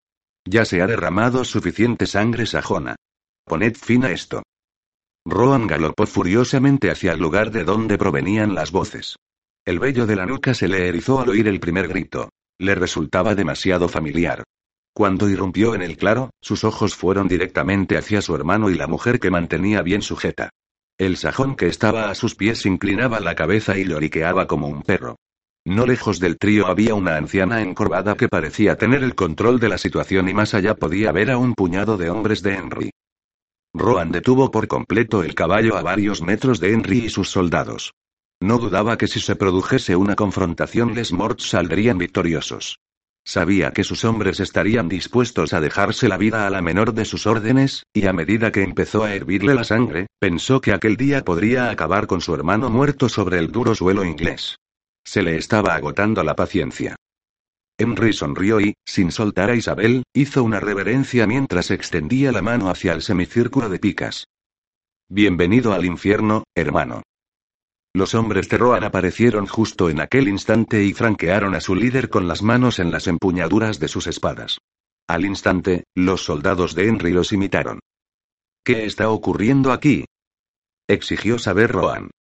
Ya se ha derramado suficiente sangre sajona. Poned fin a esto. Rohan galopó furiosamente hacia el lugar de donde provenían las voces. El vello de la nuca se le erizó al oír el primer grito. Le resultaba demasiado familiar. Cuando irrumpió en el claro, sus ojos fueron directamente hacia su hermano y la mujer que mantenía bien sujeta. El sajón que estaba a sus pies inclinaba la cabeza y lloriqueaba como un perro. No lejos del trío había una anciana encorvada que parecía tener el control de la situación y más allá podía ver a un puñado de hombres de Henry. Rohan detuvo por completo el caballo a varios metros de Henry y sus soldados. No dudaba que si se produjese una confrontación Les Morts saldrían victoriosos. Sabía que sus hombres estarían dispuestos a dejarse la vida a la menor de sus órdenes, y a medida que empezó a hervirle la sangre, pensó que aquel día podría acabar con su hermano muerto sobre el duro suelo inglés. Se le estaba agotando la paciencia. Henry sonrió y, sin soltar a Isabel, hizo una reverencia mientras extendía la mano hacia el semicírculo de picas. Bienvenido al infierno, hermano. Los hombres de Rohan aparecieron justo en aquel instante y franquearon a su líder con las manos en las empuñaduras de sus espadas. Al instante, los soldados de Henry los imitaron. ¿Qué está ocurriendo aquí? exigió saber Rohan.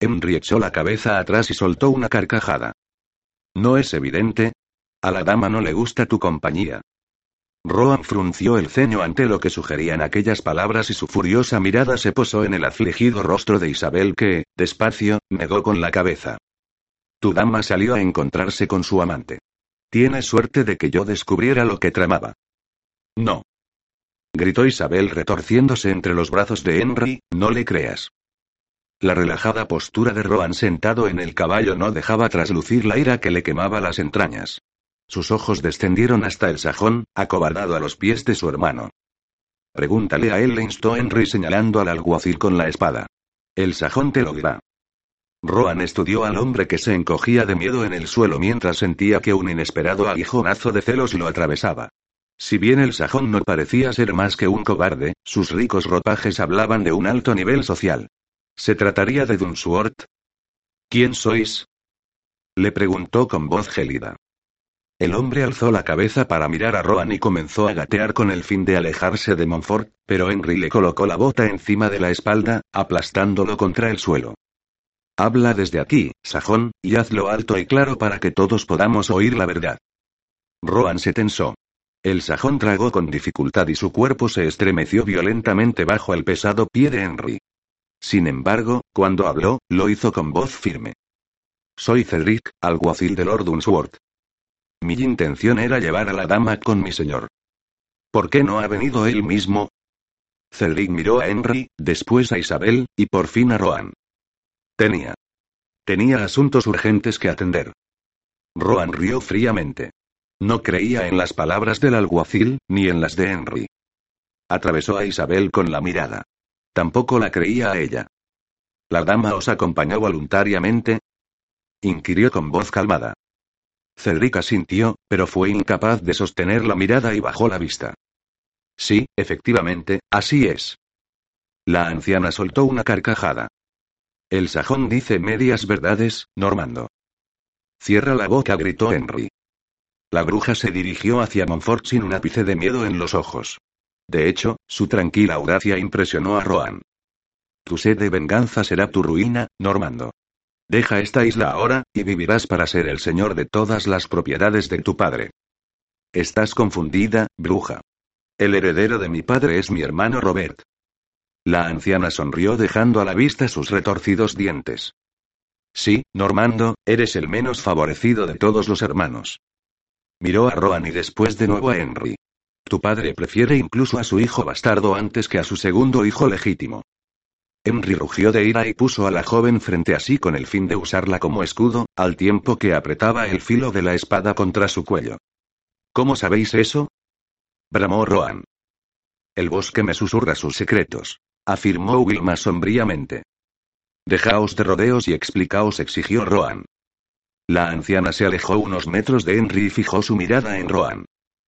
Henry echó la cabeza atrás y soltó una carcajada. ¿No es evidente? A la dama no le gusta tu compañía. Roan frunció el ceño ante lo que sugerían aquellas palabras y su furiosa mirada se posó en el afligido rostro de Isabel que, despacio, negó con la cabeza. Tu dama salió a encontrarse con su amante. Tienes suerte de que yo descubriera lo que tramaba. No. Gritó Isabel retorciéndose entre los brazos de Henry, no le creas. La relajada postura de Roan sentado en el caballo no dejaba traslucir la ira que le quemaba las entrañas. Sus ojos descendieron hasta el sajón, acobardado a los pies de su hermano. Pregúntale a él, le instó Henry señalando al alguacil con la espada. El sajón te lo dirá. Roan estudió al hombre que se encogía de miedo en el suelo mientras sentía que un inesperado aguijonazo de celos lo atravesaba. Si bien el sajón no parecía ser más que un cobarde, sus ricos ropajes hablaban de un alto nivel social. ¿Se trataría de Dunsuort? ¿Quién sois? Le preguntó con voz gélida. El hombre alzó la cabeza para mirar a Roan y comenzó a gatear con el fin de alejarse de Montfort, pero Henry le colocó la bota encima de la espalda, aplastándolo contra el suelo. Habla desde aquí, sajón, y hazlo alto y claro para que todos podamos oír la verdad. Roan se tensó. El sajón tragó con dificultad y su cuerpo se estremeció violentamente bajo el pesado pie de Henry. Sin embargo, cuando habló, lo hizo con voz firme. Soy Cedric, alguacil de Lord Unsworth. Mi intención era llevar a la dama con mi señor. ¿Por qué no ha venido él mismo? Cedric miró a Henry, después a Isabel, y por fin a Roan. Tenía. Tenía asuntos urgentes que atender. Roan rió fríamente. No creía en las palabras del alguacil, ni en las de Henry. Atravesó a Isabel con la mirada. Tampoco la creía a ella. ¿La dama os acompañó voluntariamente? inquirió con voz calmada. Cedric asintió, pero fue incapaz de sostener la mirada y bajó la vista. Sí, efectivamente, así es. La anciana soltó una carcajada. El sajón dice medias verdades, Normando. Cierra la boca, gritó Henry. La bruja se dirigió hacia Montfort sin un ápice de miedo en los ojos. De hecho, su tranquila audacia impresionó a Roan. Tu sed de venganza será tu ruina, Normando. Deja esta isla ahora, y vivirás para ser el señor de todas las propiedades de tu padre. Estás confundida, bruja. El heredero de mi padre es mi hermano Robert. La anciana sonrió dejando a la vista sus retorcidos dientes. Sí, Normando, eres el menos favorecido de todos los hermanos. Miró a Roan y después de nuevo a Henry. Tu padre prefiere incluso a su hijo bastardo antes que a su segundo hijo legítimo. Henry rugió de ira y puso a la joven frente a sí con el fin de usarla como escudo, al tiempo que apretaba el filo de la espada contra su cuello. ¿Cómo sabéis eso? bramó Roan. El bosque me susurra sus secretos, afirmó Wilma sombríamente. Dejaos de rodeos y explicaos, exigió Roan. La anciana se alejó unos metros de Henry y fijó su mirada en Roan.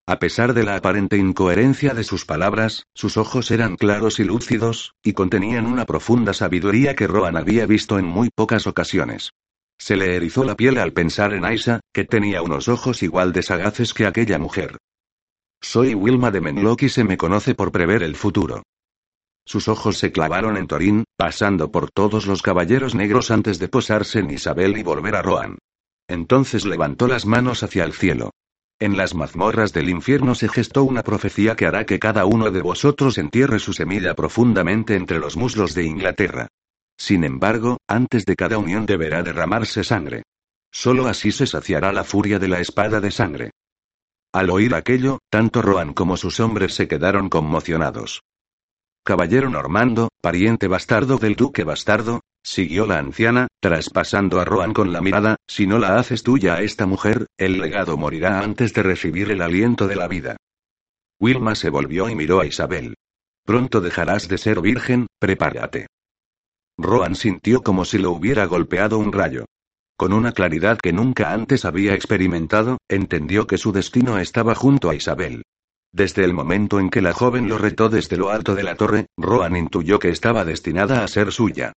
A pesar de la aparente incoherencia de sus palabras, sus ojos eran claros y lúcidos, y contenían una profunda sabiduría que Roan había visto en muy pocas ocasiones. Se le erizó la piel al pensar en Aisa, que tenía unos ojos igual de sagaces que aquella mujer. Soy Wilma de Menlock y se me conoce por prever el futuro. Sus ojos se clavaron en Torín, pasando por todos los caballeros negros antes de posarse en Isabel y volver a Roan. Entonces levantó las manos hacia el cielo. En las mazmorras del infierno se gestó una profecía que hará que cada uno de vosotros entierre su semilla profundamente entre los muslos de Inglaterra. Sin embargo, antes de cada unión deberá derramarse sangre. Solo así se saciará la furia de la espada de sangre. Al oír aquello, tanto Rohan como sus hombres se quedaron conmocionados. Caballero Normando, pariente bastardo del duque bastardo, Siguió la anciana, traspasando a Roan con la mirada, si no la haces tuya a esta mujer, el legado morirá antes de recibir el aliento de la vida. Wilma se volvió y miró a Isabel. Pronto dejarás de ser virgen, prepárate. Roan sintió como si lo hubiera golpeado un rayo. Con una claridad que nunca antes había experimentado, entendió que su destino estaba junto a Isabel. Desde el momento en que la joven lo retó desde lo alto de la torre, Roan intuyó que estaba destinada a ser suya.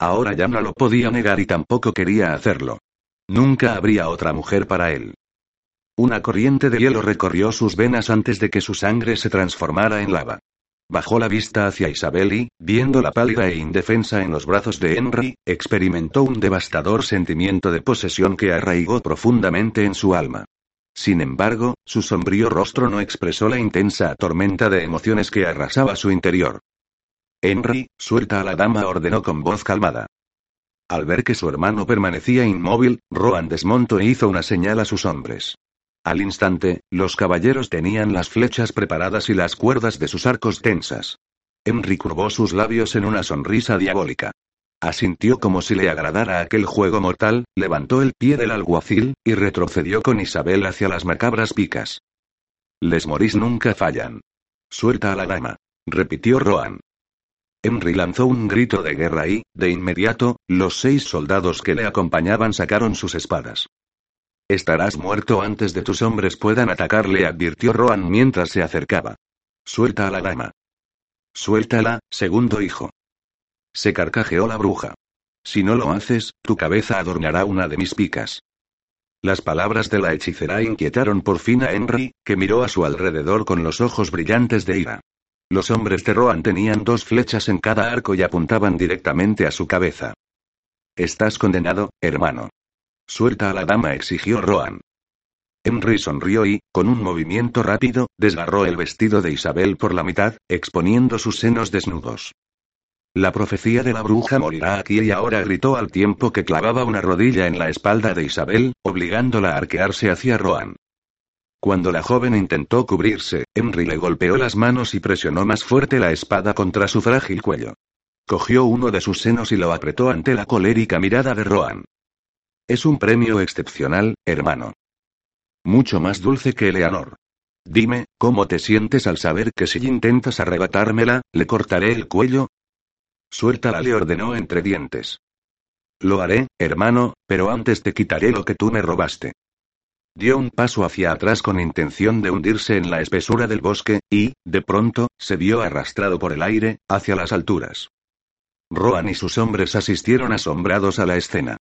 Ahora ya no lo podía negar y tampoco quería hacerlo. Nunca habría otra mujer para él. Una corriente de hielo recorrió sus venas antes de que su sangre se transformara en lava. Bajó la vista hacia Isabel y, viéndola pálida e indefensa en los brazos de Henry, experimentó un devastador sentimiento de posesión que arraigó profundamente en su alma. Sin embargo, su sombrío rostro no expresó la intensa tormenta de emociones que arrasaba su interior. Henry, suelta a la dama, ordenó con voz calmada. Al ver que su hermano permanecía inmóvil, Rohan desmontó e hizo una señal a sus hombres. Al instante, los caballeros tenían las flechas preparadas y las cuerdas de sus arcos tensas. Henry curvó sus labios en una sonrisa diabólica. Asintió como si le agradara aquel juego mortal, levantó el pie del alguacil, y retrocedió con Isabel hacia las macabras picas. Les morís nunca fallan. Suelta a la dama. Repitió Rohan. Henry lanzó un grito de guerra y, de inmediato, los seis soldados que le acompañaban sacaron sus espadas. Estarás muerto antes de tus hombres puedan atacarle, advirtió Rohan mientras se acercaba. Suelta a la dama. Suéltala, segundo hijo. Se carcajeó la bruja. Si no lo haces, tu cabeza adornará una de mis picas. Las palabras de la hechicera inquietaron por fin a Henry, que miró a su alrededor con los ojos brillantes de ira. Los hombres de Rohan tenían dos flechas en cada arco y apuntaban directamente a su cabeza. Estás condenado, hermano. Suelta a la dama, exigió Rohan. Henry sonrió y, con un movimiento rápido, desgarró el vestido de Isabel por la mitad, exponiendo sus senos desnudos. La profecía de la bruja morirá aquí y ahora gritó al tiempo que clavaba una rodilla en la espalda de Isabel, obligándola a arquearse hacia Rohan. Cuando la joven intentó cubrirse, Henry le golpeó las manos y presionó más fuerte la espada contra su frágil cuello. Cogió uno de sus senos y lo apretó ante la colérica mirada de Rohan. Es un premio excepcional, hermano. Mucho más dulce que Eleanor. Dime, ¿cómo te sientes al saber que si intentas arrebatármela, le cortaré el cuello? Suéltala, le ordenó entre dientes. Lo haré, hermano, pero antes te quitaré lo que tú me robaste. Dio un paso hacia atrás con intención de hundirse en la espesura del bosque, y, de pronto, se vio arrastrado por el aire, hacia las alturas. Rohan y sus hombres asistieron asombrados a la escena.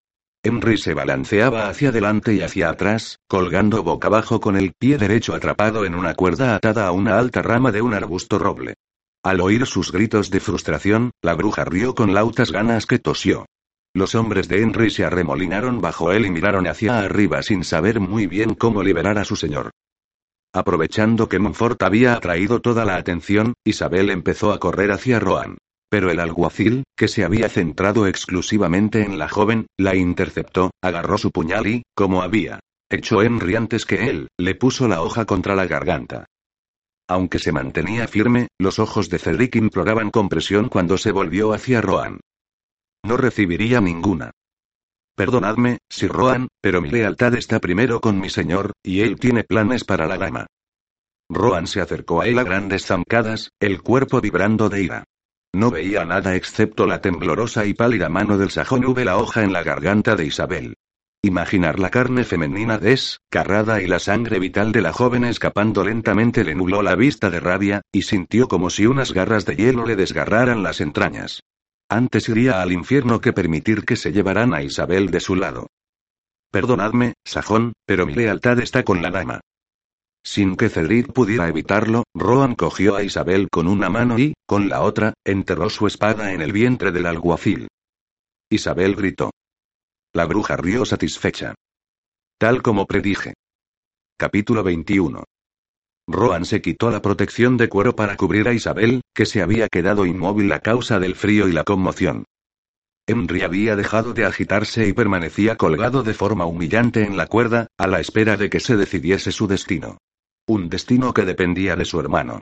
Henry se balanceaba hacia adelante y hacia atrás, colgando boca abajo con el pie derecho atrapado en una cuerda atada a una alta rama de un arbusto roble. Al oír sus gritos de frustración, la bruja rió con lautas ganas que tosió. Los hombres de Henry se arremolinaron bajo él y miraron hacia arriba sin saber muy bien cómo liberar a su señor. Aprovechando que Montfort había atraído toda la atención, Isabel empezó a correr hacia Rohan. Pero el alguacil, que se había centrado exclusivamente en la joven, la interceptó, agarró su puñal y, como había hecho Henry antes que él, le puso la hoja contra la garganta. Aunque se mantenía firme, los ojos de Cedric imploraban compresión cuando se volvió hacia Rohan. No recibiría ninguna. Perdonadme, Sir Rohan, pero mi lealtad está primero con mi señor, y él tiene planes para la dama. Rohan se acercó a él a grandes zancadas, el cuerpo vibrando de ira. No veía nada excepto la temblorosa y pálida mano del sajón hube la hoja en la garganta de Isabel. Imaginar la carne femenina descarrada y la sangre vital de la joven escapando lentamente le nubló la vista de rabia, y sintió como si unas garras de hielo le desgarraran las entrañas. Antes iría al infierno que permitir que se llevaran a Isabel de su lado. Perdonadme, Sajón, pero mi lealtad está con la dama. Sin que Cedric pudiera evitarlo, Rohan cogió a Isabel con una mano y, con la otra, enterró su espada en el vientre del alguacil. Isabel gritó. La bruja rió satisfecha. Tal como predije. Capítulo 21. Rohan se quitó la protección de cuero para cubrir a Isabel, que se había quedado inmóvil a causa del frío y la conmoción. Henry había dejado de agitarse y permanecía colgado de forma humillante en la cuerda, a la espera de que se decidiese su destino. Un destino que dependía de su hermano.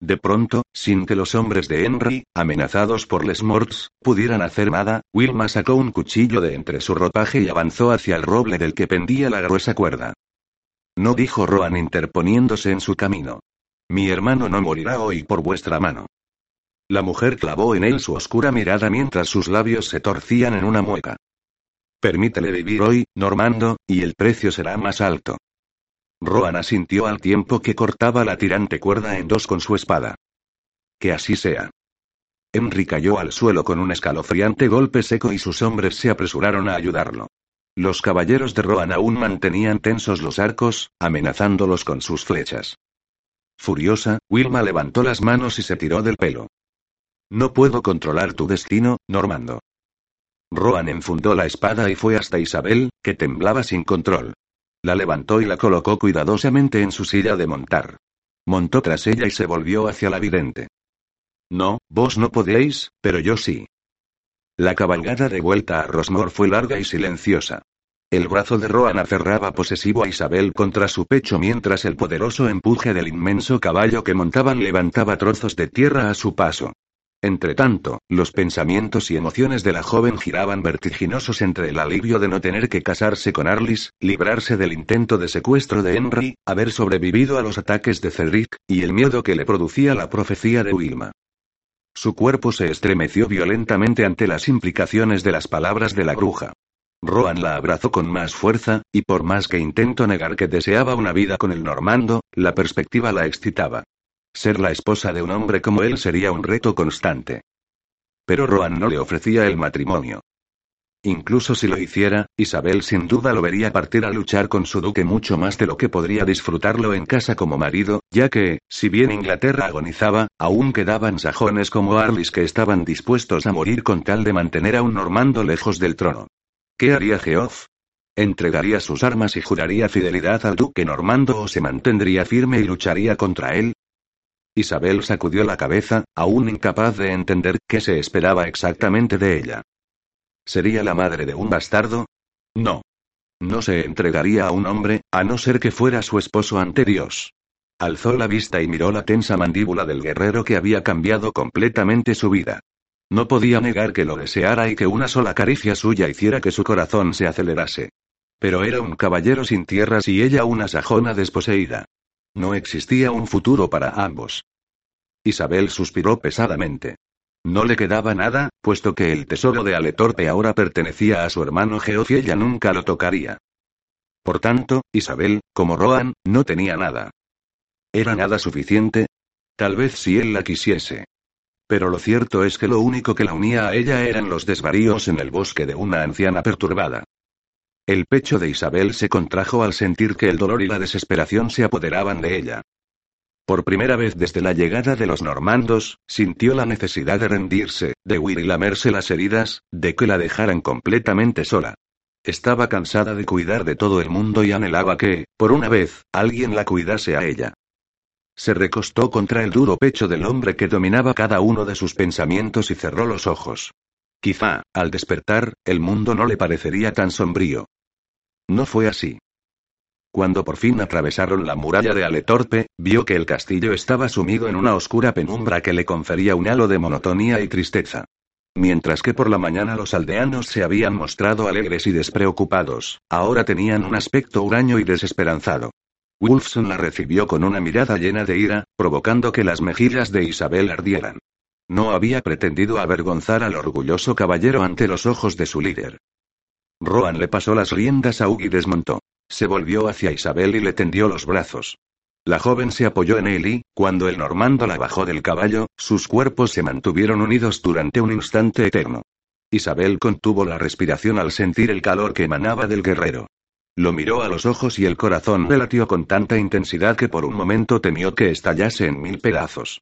De pronto, sin que los hombres de Henry, amenazados por Les Morts, pudieran hacer nada, Wilma sacó un cuchillo de entre su ropaje y avanzó hacia el roble del que pendía la gruesa cuerda. No dijo Rohan interponiéndose en su camino. Mi hermano no morirá hoy por vuestra mano. La mujer clavó en él su oscura mirada mientras sus labios se torcían en una mueca. Permítele vivir hoy, Normando, y el precio será más alto. Rohan asintió al tiempo que cortaba la tirante cuerda en dos con su espada. Que así sea. Henry cayó al suelo con un escalofriante golpe seco y sus hombres se apresuraron a ayudarlo. Los caballeros de Rohan aún mantenían tensos los arcos, amenazándolos con sus flechas. Furiosa, Wilma levantó las manos y se tiró del pelo. No puedo controlar tu destino, Normando. Rohan enfundó la espada y fue hasta Isabel, que temblaba sin control. La levantó y la colocó cuidadosamente en su silla de montar. Montó tras ella y se volvió hacia la vidente. No, vos no podéis, pero yo sí. La cabalgada de vuelta a Rosmore fue larga y silenciosa. El brazo de Roan aferraba posesivo a Isabel contra su pecho mientras el poderoso empuje del inmenso caballo que montaban levantaba trozos de tierra a su paso. Entretanto, los pensamientos y emociones de la joven giraban vertiginosos entre el alivio de no tener que casarse con Arlis, librarse del intento de secuestro de Henry, haber sobrevivido a los ataques de Cedric, y el miedo que le producía la profecía de Wilma. Su cuerpo se estremeció violentamente ante las implicaciones de las palabras de la bruja. Roan la abrazó con más fuerza, y por más que intentó negar que deseaba una vida con el normando, la perspectiva la excitaba. Ser la esposa de un hombre como él sería un reto constante. Pero Roan no le ofrecía el matrimonio. Incluso si lo hiciera, Isabel sin duda lo vería partir a luchar con su duque mucho más de lo que podría disfrutarlo en casa como marido, ya que, si bien Inglaterra agonizaba, aún quedaban sajones como Arlis que estaban dispuestos a morir con tal de mantener a un normando lejos del trono. ¿Qué haría Geoff? ¿Entregaría sus armas y juraría fidelidad al duque normando o se mantendría firme y lucharía contra él? Isabel sacudió la cabeza, aún incapaz de entender qué se esperaba exactamente de ella. ¿Sería la madre de un bastardo? No. No se entregaría a un hombre, a no ser que fuera su esposo ante Dios. Alzó la vista y miró la tensa mandíbula del guerrero que había cambiado completamente su vida. No podía negar que lo deseara y que una sola caricia suya hiciera que su corazón se acelerase. Pero era un caballero sin tierras y ella una sajona desposeída. No existía un futuro para ambos. Isabel suspiró pesadamente. No le quedaba nada, puesto que el tesoro de Aletorpe ahora pertenecía a su hermano Geoff y ella nunca lo tocaría. Por tanto, Isabel, como Roan, no tenía nada. ¿Era nada suficiente? Tal vez si él la quisiese. Pero lo cierto es que lo único que la unía a ella eran los desvaríos en el bosque de una anciana perturbada. El pecho de Isabel se contrajo al sentir que el dolor y la desesperación se apoderaban de ella. Por primera vez desde la llegada de los normandos, sintió la necesidad de rendirse, de huir y lamerse las heridas, de que la dejaran completamente sola. Estaba cansada de cuidar de todo el mundo y anhelaba que, por una vez, alguien la cuidase a ella. Se recostó contra el duro pecho del hombre que dominaba cada uno de sus pensamientos y cerró los ojos. Quizá, al despertar, el mundo no le parecería tan sombrío. No fue así. Cuando por fin atravesaron la muralla de Aletorpe, vio que el castillo estaba sumido en una oscura penumbra que le confería un halo de monotonía y tristeza. Mientras que por la mañana los aldeanos se habían mostrado alegres y despreocupados, ahora tenían un aspecto huraño y desesperanzado. Wolfson la recibió con una mirada llena de ira, provocando que las mejillas de Isabel ardieran. No había pretendido avergonzar al orgulloso caballero ante los ojos de su líder. Rohan le pasó las riendas a Hugh y desmontó. Se volvió hacia Isabel y le tendió los brazos. La joven se apoyó en él y, cuando el normando la bajó del caballo, sus cuerpos se mantuvieron unidos durante un instante eterno. Isabel contuvo la respiración al sentir el calor que emanaba del guerrero. Lo miró a los ojos y el corazón le latió con tanta intensidad que por un momento temió que estallase en mil pedazos.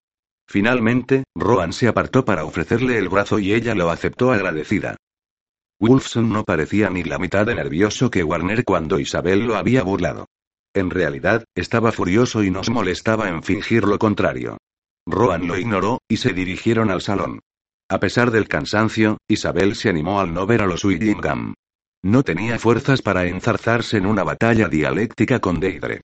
Finalmente, Rohan se apartó para ofrecerle el brazo y ella lo aceptó agradecida. Wolfson no parecía ni la mitad de nervioso que Warner cuando Isabel lo había burlado. En realidad, estaba furioso y nos molestaba en fingir lo contrario. Rohan lo ignoró, y se dirigieron al salón. A pesar del cansancio, Isabel se animó al no ver a los Willingham. No tenía fuerzas para enzarzarse en una batalla dialéctica con Deidre.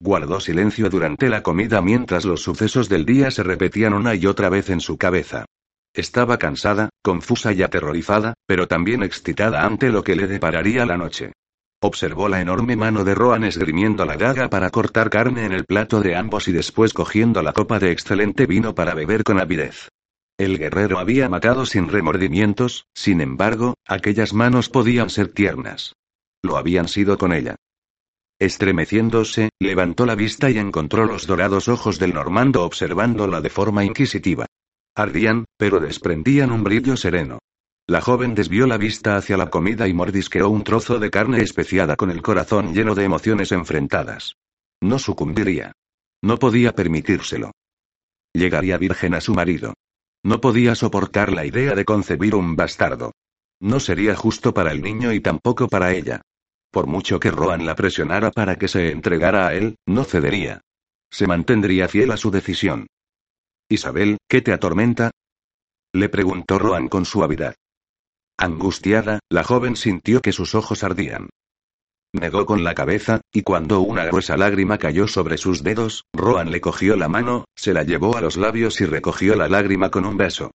Guardó silencio durante la comida mientras los sucesos del día se repetían una y otra vez en su cabeza. Estaba cansada, confusa y aterrorizada, pero también excitada ante lo que le depararía la noche. Observó la enorme mano de Rohan esgrimiendo la daga para cortar carne en el plato de ambos y después cogiendo la copa de excelente vino para beber con avidez. El guerrero había matado sin remordimientos, sin embargo, aquellas manos podían ser tiernas. Lo habían sido con ella. Estremeciéndose, levantó la vista y encontró los dorados ojos del normando observándola de forma inquisitiva. Ardían, pero desprendían un brillo sereno. La joven desvió la vista hacia la comida y mordisqueó un trozo de carne especiada con el corazón lleno de emociones enfrentadas. No sucumbiría. No podía permitírselo. Llegaría virgen a su marido. No podía soportar la idea de concebir un bastardo. No sería justo para el niño y tampoco para ella. Por mucho que Roan la presionara para que se entregara a él, no cedería. Se mantendría fiel a su decisión. Isabel, ¿qué te atormenta? Le preguntó Roan con suavidad. Angustiada, la joven sintió que sus ojos ardían. Negó con la cabeza, y cuando una gruesa lágrima cayó sobre sus dedos, Roan le cogió la mano, se la llevó a los labios y recogió la lágrima con un beso.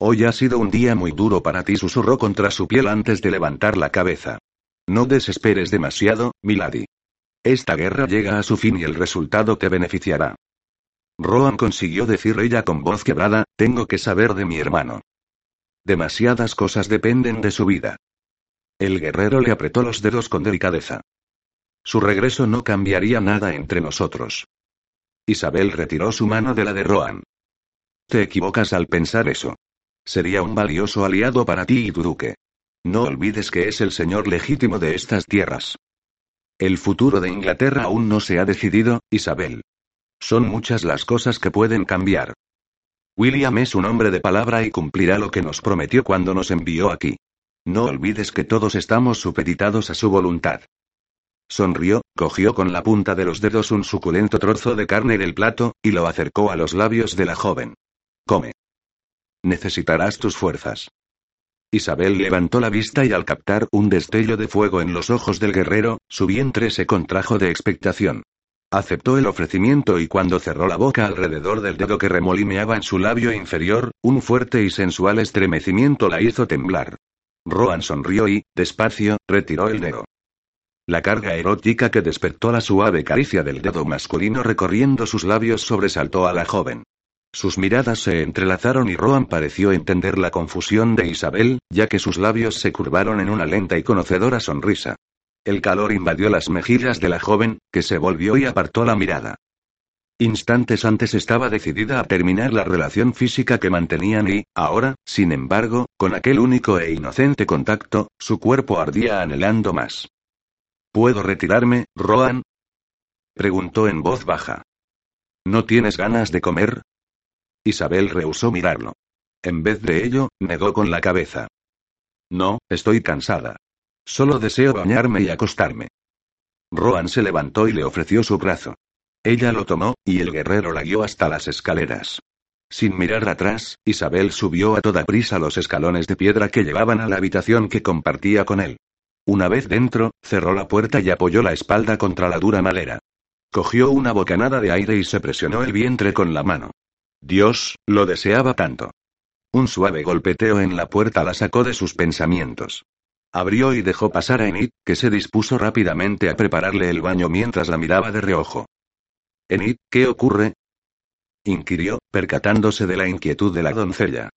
Hoy ha sido un día muy duro para ti, susurró contra su piel antes de levantar la cabeza. No desesperes demasiado, Milady. Esta guerra llega a su fin y el resultado te beneficiará. Roan consiguió decir ella con voz quebrada, tengo que saber de mi hermano. Demasiadas cosas dependen de su vida. El guerrero le apretó los dedos con delicadeza. Su regreso no cambiaría nada entre nosotros. Isabel retiró su mano de la de Roan. Te equivocas al pensar eso. Sería un valioso aliado para ti y tu duque. No olvides que es el señor legítimo de estas tierras. El futuro de Inglaterra aún no se ha decidido, Isabel. Son muchas las cosas que pueden cambiar. William es un hombre de palabra y cumplirá lo que nos prometió cuando nos envió aquí. No olvides que todos estamos supeditados a su voluntad. Sonrió, cogió con la punta de los dedos un suculento trozo de carne del plato, y lo acercó a los labios de la joven. Come. Necesitarás tus fuerzas. Isabel levantó la vista y al captar un destello de fuego en los ojos del guerrero, su vientre se contrajo de expectación. Aceptó el ofrecimiento y cuando cerró la boca alrededor del dedo que remolineaba en su labio inferior, un fuerte y sensual estremecimiento la hizo temblar. Roan sonrió y, despacio, retiró el dedo. La carga erótica que despertó la suave caricia del dedo masculino recorriendo sus labios sobresaltó a la joven. Sus miradas se entrelazaron y Roan pareció entender la confusión de Isabel, ya que sus labios se curvaron en una lenta y conocedora sonrisa. El calor invadió las mejillas de la joven, que se volvió y apartó la mirada. Instantes antes estaba decidida a terminar la relación física que mantenían y, ahora, sin embargo, con aquel único e inocente contacto, su cuerpo ardía anhelando más. ¿Puedo retirarme, Roan? preguntó en voz baja. ¿No tienes ganas de comer? Isabel rehusó mirarlo. En vez de ello, negó con la cabeza. No, estoy cansada. Solo deseo bañarme y acostarme. Roan se levantó y le ofreció su brazo. Ella lo tomó, y el guerrero la guió hasta las escaleras. Sin mirar atrás, Isabel subió a toda prisa los escalones de piedra que llevaban a la habitación que compartía con él. Una vez dentro, cerró la puerta y apoyó la espalda contra la dura madera. Cogió una bocanada de aire y se presionó el vientre con la mano. Dios, lo deseaba tanto. Un suave golpeteo en la puerta la sacó de sus pensamientos. Abrió y dejó pasar a Enid, que se dispuso rápidamente a prepararle el baño mientras la miraba de reojo. Enid, ¿qué ocurre? inquirió, percatándose de la inquietud de la doncella.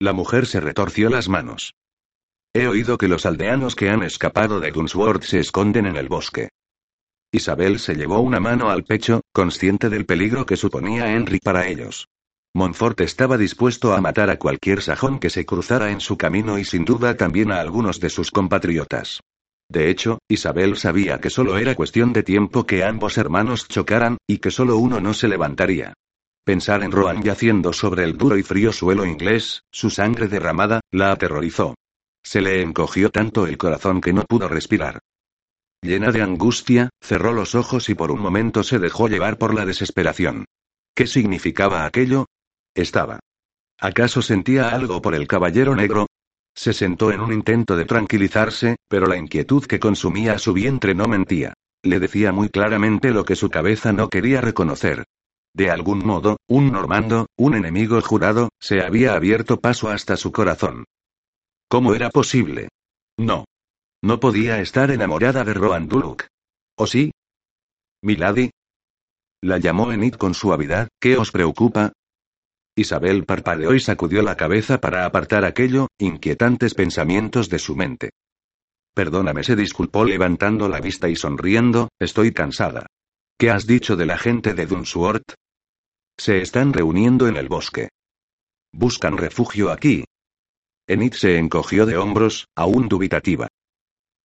La mujer se retorció las manos. He oído que los aldeanos que han escapado de Dunsworth se esconden en el bosque. Isabel se llevó una mano al pecho, consciente del peligro que suponía Henry para ellos. Montfort estaba dispuesto a matar a cualquier sajón que se cruzara en su camino y sin duda también a algunos de sus compatriotas. De hecho, Isabel sabía que solo era cuestión de tiempo que ambos hermanos chocaran, y que solo uno no se levantaría. Pensar en Rohan yaciendo sobre el duro y frío suelo inglés, su sangre derramada, la aterrorizó. Se le encogió tanto el corazón que no pudo respirar. Llena de angustia, cerró los ojos y por un momento se dejó llevar por la desesperación. ¿Qué significaba aquello? Estaba. ¿Acaso sentía algo por el caballero negro? Se sentó en un intento de tranquilizarse, pero la inquietud que consumía su vientre no mentía. Le decía muy claramente lo que su cabeza no quería reconocer. De algún modo, un normando, un enemigo jurado, se había abierto paso hasta su corazón. ¿Cómo era posible? No. No podía estar enamorada de Roan Duluk. ¿O sí? Milady. La llamó Enid con suavidad, ¿qué os preocupa? Isabel parpadeó y sacudió la cabeza para apartar aquello, inquietantes pensamientos de su mente. Perdóname, se disculpó levantando la vista y sonriendo, estoy cansada. ¿Qué has dicho de la gente de Dunsworth? Se están reuniendo en el bosque. Buscan refugio aquí. Enid se encogió de hombros, aún dubitativa.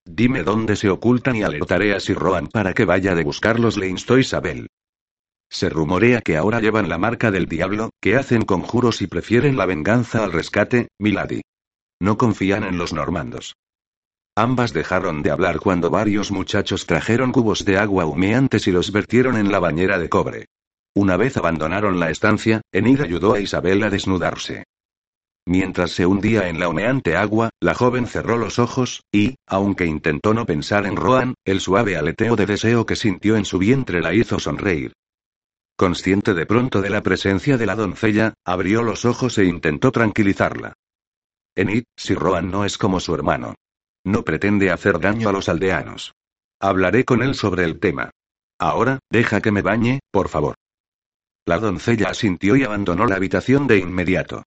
Dime dónde se ocultan y alertaré a Sir Roan para que vaya de buscarlos, le instó Isabel. Se rumorea que ahora llevan la marca del diablo, que hacen conjuros y prefieren la venganza al rescate, Milady. No confían en los normandos. Ambas dejaron de hablar cuando varios muchachos trajeron cubos de agua humeantes y los vertieron en la bañera de cobre. Una vez abandonaron la estancia, Enid ayudó a Isabel a desnudarse. Mientras se hundía en la humeante agua, la joven cerró los ojos, y, aunque intentó no pensar en Roan, el suave aleteo de deseo que sintió en su vientre la hizo sonreír. Consciente de pronto de la presencia de la doncella, abrió los ojos e intentó tranquilizarla. Enid, si Roan no es como su hermano. No pretende hacer daño a los aldeanos. Hablaré con él sobre el tema. Ahora, deja que me bañe, por favor. La doncella asintió y abandonó la habitación de inmediato.